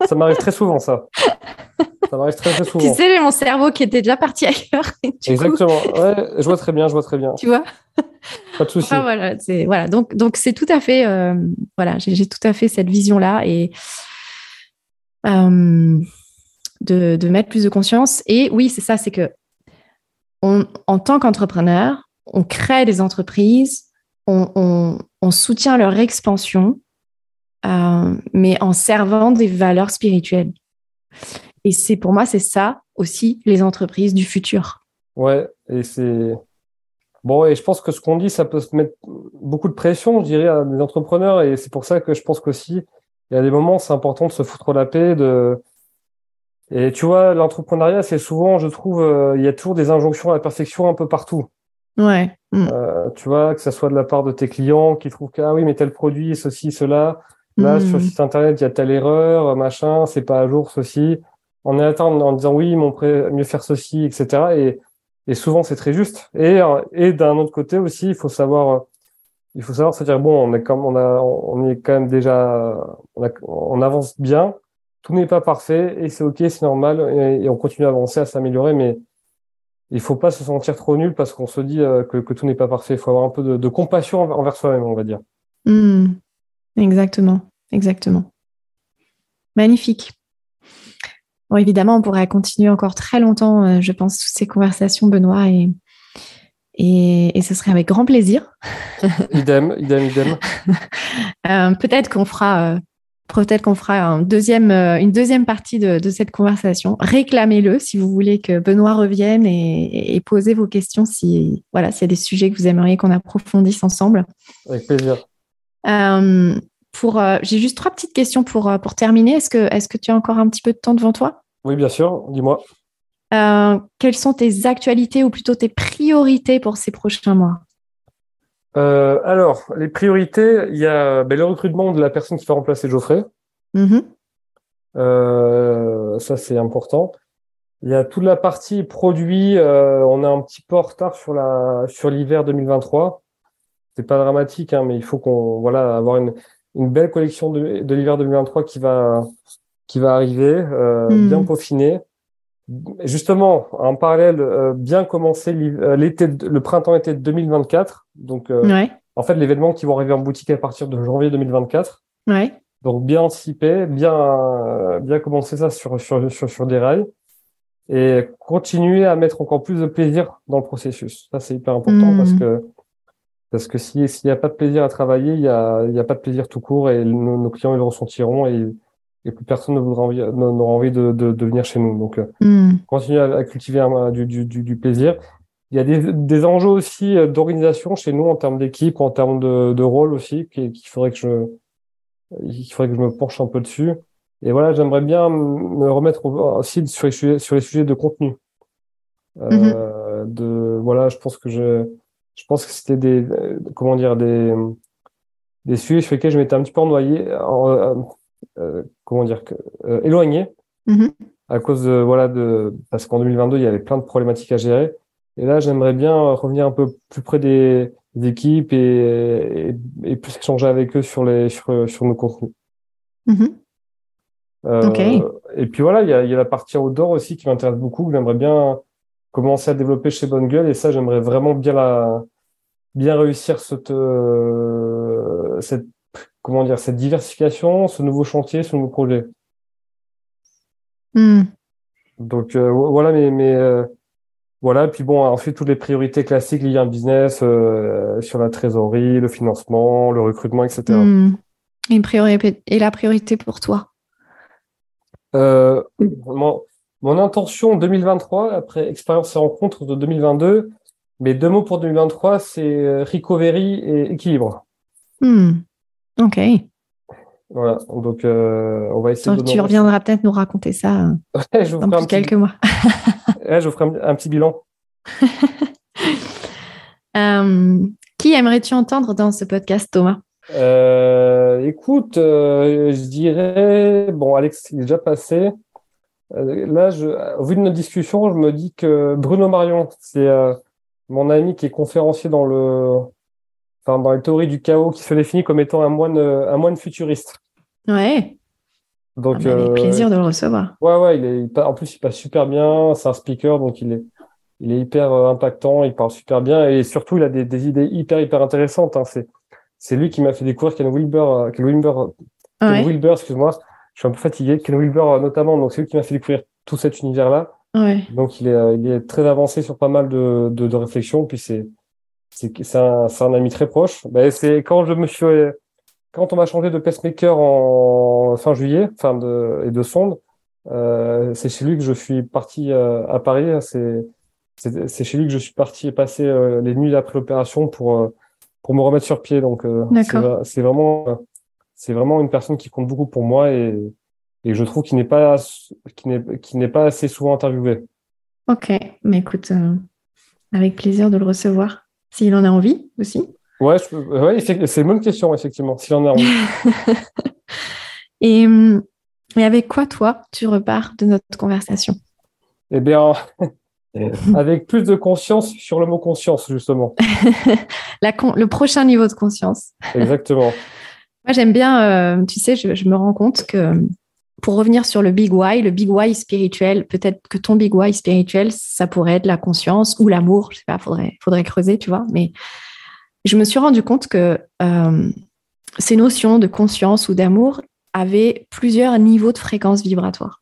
ça m'arrive très souvent, ça. Ça m'arrive très, très souvent. Tu sais, mon cerveau qui était déjà parti ailleurs. Exactement. Ouais, je vois très bien, je vois très bien. Tu vois? Pas de souci. voilà, c'est voilà. Donc, donc c'est tout à fait. Euh, voilà, j'ai tout à fait cette vision-là et euh, de, de, mettre plus de conscience. Et oui, c'est ça, c'est que on, en tant qu'entrepreneur, on crée des entreprises on, soutient leur expansion, euh, mais en servant des valeurs spirituelles. Et c'est pour moi, c'est ça aussi les entreprises du futur. Ouais, et c'est bon. Et je pense que ce qu'on dit, ça peut se mettre beaucoup de pression, je dirais, à des entrepreneurs. Et c'est pour ça que je pense qu'aussi, il y a des moments, c'est important de se foutre la paix, de et tu vois, l'entrepreneuriat, c'est souvent, je trouve, euh, il y a toujours des injonctions à la perfection un peu partout. Ouais. Mm. Euh, tu vois, que ça soit de la part de tes clients qui trouvent que, ah oui, mais tel produit, ceci, cela. Là, sur le mm. site internet, il y a telle erreur, machin, c'est pas à jour, ceci. On est attendre en disant oui, on pourrait mieux faire ceci, etc. Et, souvent, c'est très juste. Et, et d'un autre côté aussi, il faut savoir, il faut savoir se dire bon, on est on est quand même déjà, on, avance bien. Tout n'est pas parfait et c'est ok, c'est normal et, et, on continue à avancer, à s'améliorer, mais il faut pas se sentir trop nul parce qu'on se dit euh, que, tout n'est pas parfait. Il faut avoir un peu de, compassion envers soi-même, on va dire. Hmm. exactement, exactement. Magnifique. Bon, évidemment, on pourrait continuer encore très longtemps, euh, je pense, toutes ces conversations, Benoît, et, et, ce serait avec grand plaisir. idem, idem, idem. Euh, peut-être qu'on fera Peut-être qu'on fera un deuxième, euh, une deuxième partie de, cette conversation. Réclamez-le si vous voulez que Benoît revienne et, posez vos questions si voilà s'il y a des sujets que vous aimeriez qu'on approfondisse ensemble. Avec plaisir. Euh, pour, euh, j'ai juste trois petites questions pour, pour terminer. Est-ce que, est-ce que tu as encore un petit peu de temps devant toi? Oui, bien sûr. Dis-moi. quelles sont tes actualités ou plutôt tes priorités pour ces prochains mois? Euh, alors, les priorités, il y a ben, le recrutement de la personne qui va remplacer Geoffrey. Mm-hmm. Euh, ça, c'est important. Il y a toute la partie produit. Euh, on est un petit peu en retard sur la sur l'hiver 2023. C'est pas dramatique, hein, mais il faut qu'on voilà avoir une, une belle collection de, de l'hiver 2023 qui va qui va arriver, euh, mm. bien peaufinée. Justement, en parallèle, euh, bien commencer euh, l'été, le printemps-été 2024. Donc, euh, en fait, l'événement qui vont arriver en boutique à partir de janvier 2024. Ouais. Donc bien anticiper, bien, bien commencer ça sur, sur, sur, sur des rails et continuer à mettre encore plus de plaisir dans le processus. Ça, c'est hyper important parce Mhm. que parce que si- s'il n'y a pas de plaisir à travailler, il y a, il y a pas de plaisir tout court et nos, nos clients ils le ressentiront et, et plus personne ne voudra envie, n'aura envie de, de, de venir chez nous. Donc, euh, Hmm. continuer à, à cultiver un- du, du, du, plaisir. Il y a des, des enjeux aussi euh, d'organisation chez nous en termes d'équipe, en termes de, de rôle aussi, qu'il qu'il faudrait que je, il faudrait que je me penche un peu dessus. Et voilà, j'aimerais bien me remettre au- aussi sur les sujets, sur les sujets de contenu. Euh, de, voilà, je pense que je, je pense que c'était des, euh, comment dire, des, des sujets sur lesquels je m'étais un petit peu noyé, euh, comment dire, euh, éloigné Mhm. à cause de, voilà, de, parce qu'en 2022, il y avait plein de problématiques à gérer. Et là, j'aimerais bien revenir un peu plus près des, des équipes et, et, et plus échanger avec eux sur les, sur, sur nos contenus. Mhm. Euh. Et puis voilà, il y a, il y a la partie outdoor aussi qui m'intéresse beaucoup, que j'aimerais bien commencer à développer chez Bonne Gueule. Et ça, j'aimerais vraiment bien la, bien réussir cette, euh, cette, comment dire, cette diversification, ce nouveau chantier, ce nouveau projet. Hmm. Donc euh, vo- voilà, mais, mais euh, voilà. Puis bon, ensuite toutes les priorités classiques liées à un business euh, sur la trésorerie, le financement, le recrutement, etc. Hmm. Et la priorité pour toi? Mon, mon intention 2023, après expérience et rencontre de 2022, mes deux mots pour 2023, c'est recovery et équilibre. Hmm. Ok. Voilà. Donc euh, on va essayer Donc, de tu reviendras peut-être nous raconter ça Ouais, je vous dans plus quelques mois. ouais, je vous ferai un, un petit bilan. Euh, qui aimerais-tu entendre dans ce podcast, Thomas? Euh, écoute, euh, je dirais, bon, Alex, il est déjà passé. Là, je, au vu de notre discussion, je me dis que Bruno Marion, c'est mon ami qui est conférencier dans le, enfin, dans les théories du chaos, qui se définit comme étant un moine, euh, un moine futuriste. Ouais. Donc, Ah bah, avec euh, plaisir de le recevoir. ouais, ouais, il est, en plus, il passe super bien. C'est un speaker, donc il est, il est hyper euh, impactant. Il parle super bien et surtout, il a des, des idées hyper, hyper intéressantes. Hein. C'est, c'est lui qui m'a fait découvrir Ken Wilber, Ken Wilber, Ken Ouais. Wilber, excuse-moi, je suis un peu fatigué. Ken Wilber notamment, donc c'est lui qui m'a fait découvrir tout cet univers-là. Ouais. Donc il est, il est très avancé sur pas mal de, de, de réflexions. Puis c'est, c'est, un, ami très proche. Ben, c'est quand je me suis, quand on m'a changé de pacemaker en fin juillet, fin de, et de sonde, euh, c'est chez lui que je suis parti euh, à Paris. C'est, chez lui que je suis parti et passé euh, les nuits après l'opération pour, euh, pour me remettre sur pied. Donc c'est, vraiment, c'est vraiment une personne qui compte beaucoup pour moi et, et je trouve qu'il n'est pas, qu'il n'est, pas assez souvent interviewé. Ok. Mais écoute, avec plaisir de le recevoir. S'il en a envie aussi. Ouais, je ouais, c'est une bonne question, effectivement, s'il en a envie. Et, hum, et avec quoi, toi, tu repars de notre conversation? Eh bien, avec plus de conscience sur le mot conscience, justement. La con- Le prochain niveau de conscience. Exactement. Moi, j'aime bien, euh, tu sais, je, je me rends compte que pour revenir sur le big why, le big why spirituel, peut-être que ton big why spirituel, ça pourrait être la conscience ou l'amour, je sais pas, faudrait, faudrait creuser, tu vois. Mais je me suis rendu compte que euh, ces notions de conscience ou d'amour avaient plusieurs niveaux de fréquence vibratoire.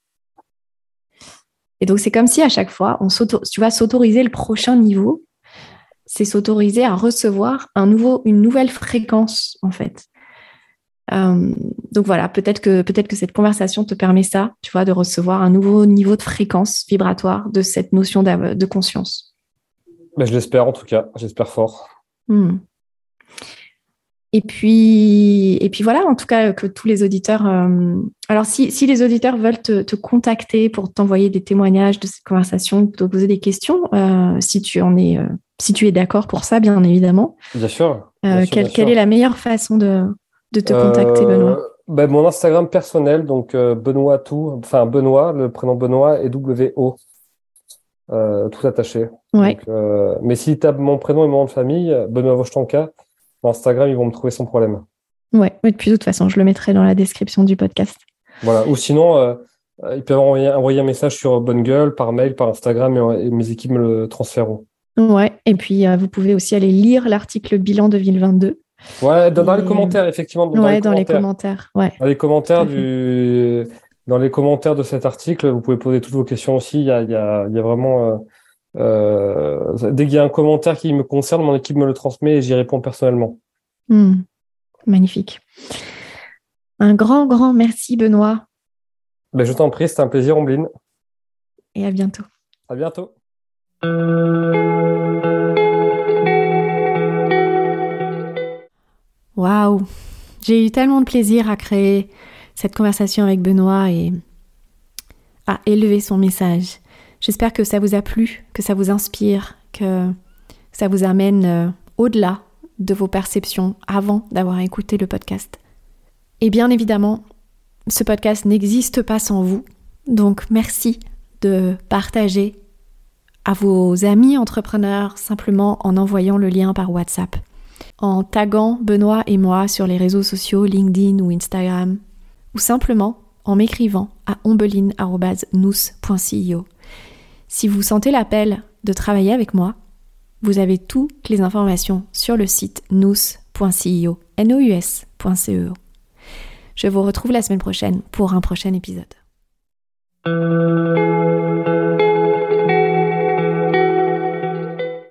Et donc, c'est comme si à chaque fois, on tu vas s'autoriser le prochain niveau, c'est s'autoriser à recevoir un nouveau, une nouvelle fréquence, en fait. Euh, donc voilà, peut-être que, peut-être que cette conversation te permet ça, tu vois, de recevoir un nouveau niveau de fréquence vibratoire de cette notion de conscience. Mais je l'espère, en tout cas. J'espère fort. Hmm. Et puis, et puis voilà, en tout cas, que tous les auditeurs. euh, alors, si, si les auditeurs veulent te, te contacter pour t'envoyer des témoignages de cette conversation, te poser des questions, euh, si tu en es, euh, si tu es d'accord pour ça, bien évidemment, Bien sûr. euh, Bien sûr, quelle, bien quelle est la meilleure façon de, de te contacter, Euh, Benoît ben, mon Instagram personnel, donc euh, Benoît tout, enfin Benoît, le prénom Benoît et W-O, euh, tout attaché. Ouais. Donc, euh, mais s'ils tapent mon prénom et mon nom de famille, euh, Benoît Vochtanka, sur Instagram, ils vont me trouver sans problème. Ouais, mais puis de toute façon, je le mettrai dans la description du podcast. Voilà. Ou sinon, euh, euh, ils peuvent envoyer, envoyer un message sur Bonne Gueule, par mail, par Instagram, et, et mes équipes me le transféreront. Ouais, et puis euh, vous pouvez aussi aller lire l'article bilan 2022 Ouais, dans, les commentaires, effectivement. Dans ouais, les dans les commentaires. Ouais. Dans les commentaires du, dans les commentaires de cet article, vous pouvez poser toutes vos questions aussi. Il y a, il y a, il y a vraiment, euh, euh, dès qu'il y a un commentaire qui me concerne, mon équipe me le transmet et j'y réponds personnellement. Hmm. Magnifique. Un grand, grand merci, Benoît. Ben, je t'en prie, c'était un plaisir, Ombline. Et à bientôt. À bientôt. Waouh, j'ai eu tellement de plaisir à créer cette conversation avec Benoît et à élever son message. J'espère que ça vous a plu, que ça vous inspire, que ça vous amène euh, au-delà de vos perceptions avant d'avoir écouté le podcast. Et bien évidemment, ce podcast n'existe pas sans vous. Donc merci de partager à vos amis entrepreneurs simplement en envoyant le lien par WhatsApp, en taguant Benoît et moi sur les réseaux sociaux LinkedIn ou Instagram, ou simplement en m'écrivant à ombeline.nous.ceo. Si vous sentez l'appel de travailler avec moi, vous avez toutes les informations sur le site nous.ceo, N-O-U-S.ceo. Je vous retrouve la semaine prochaine pour un prochain épisode.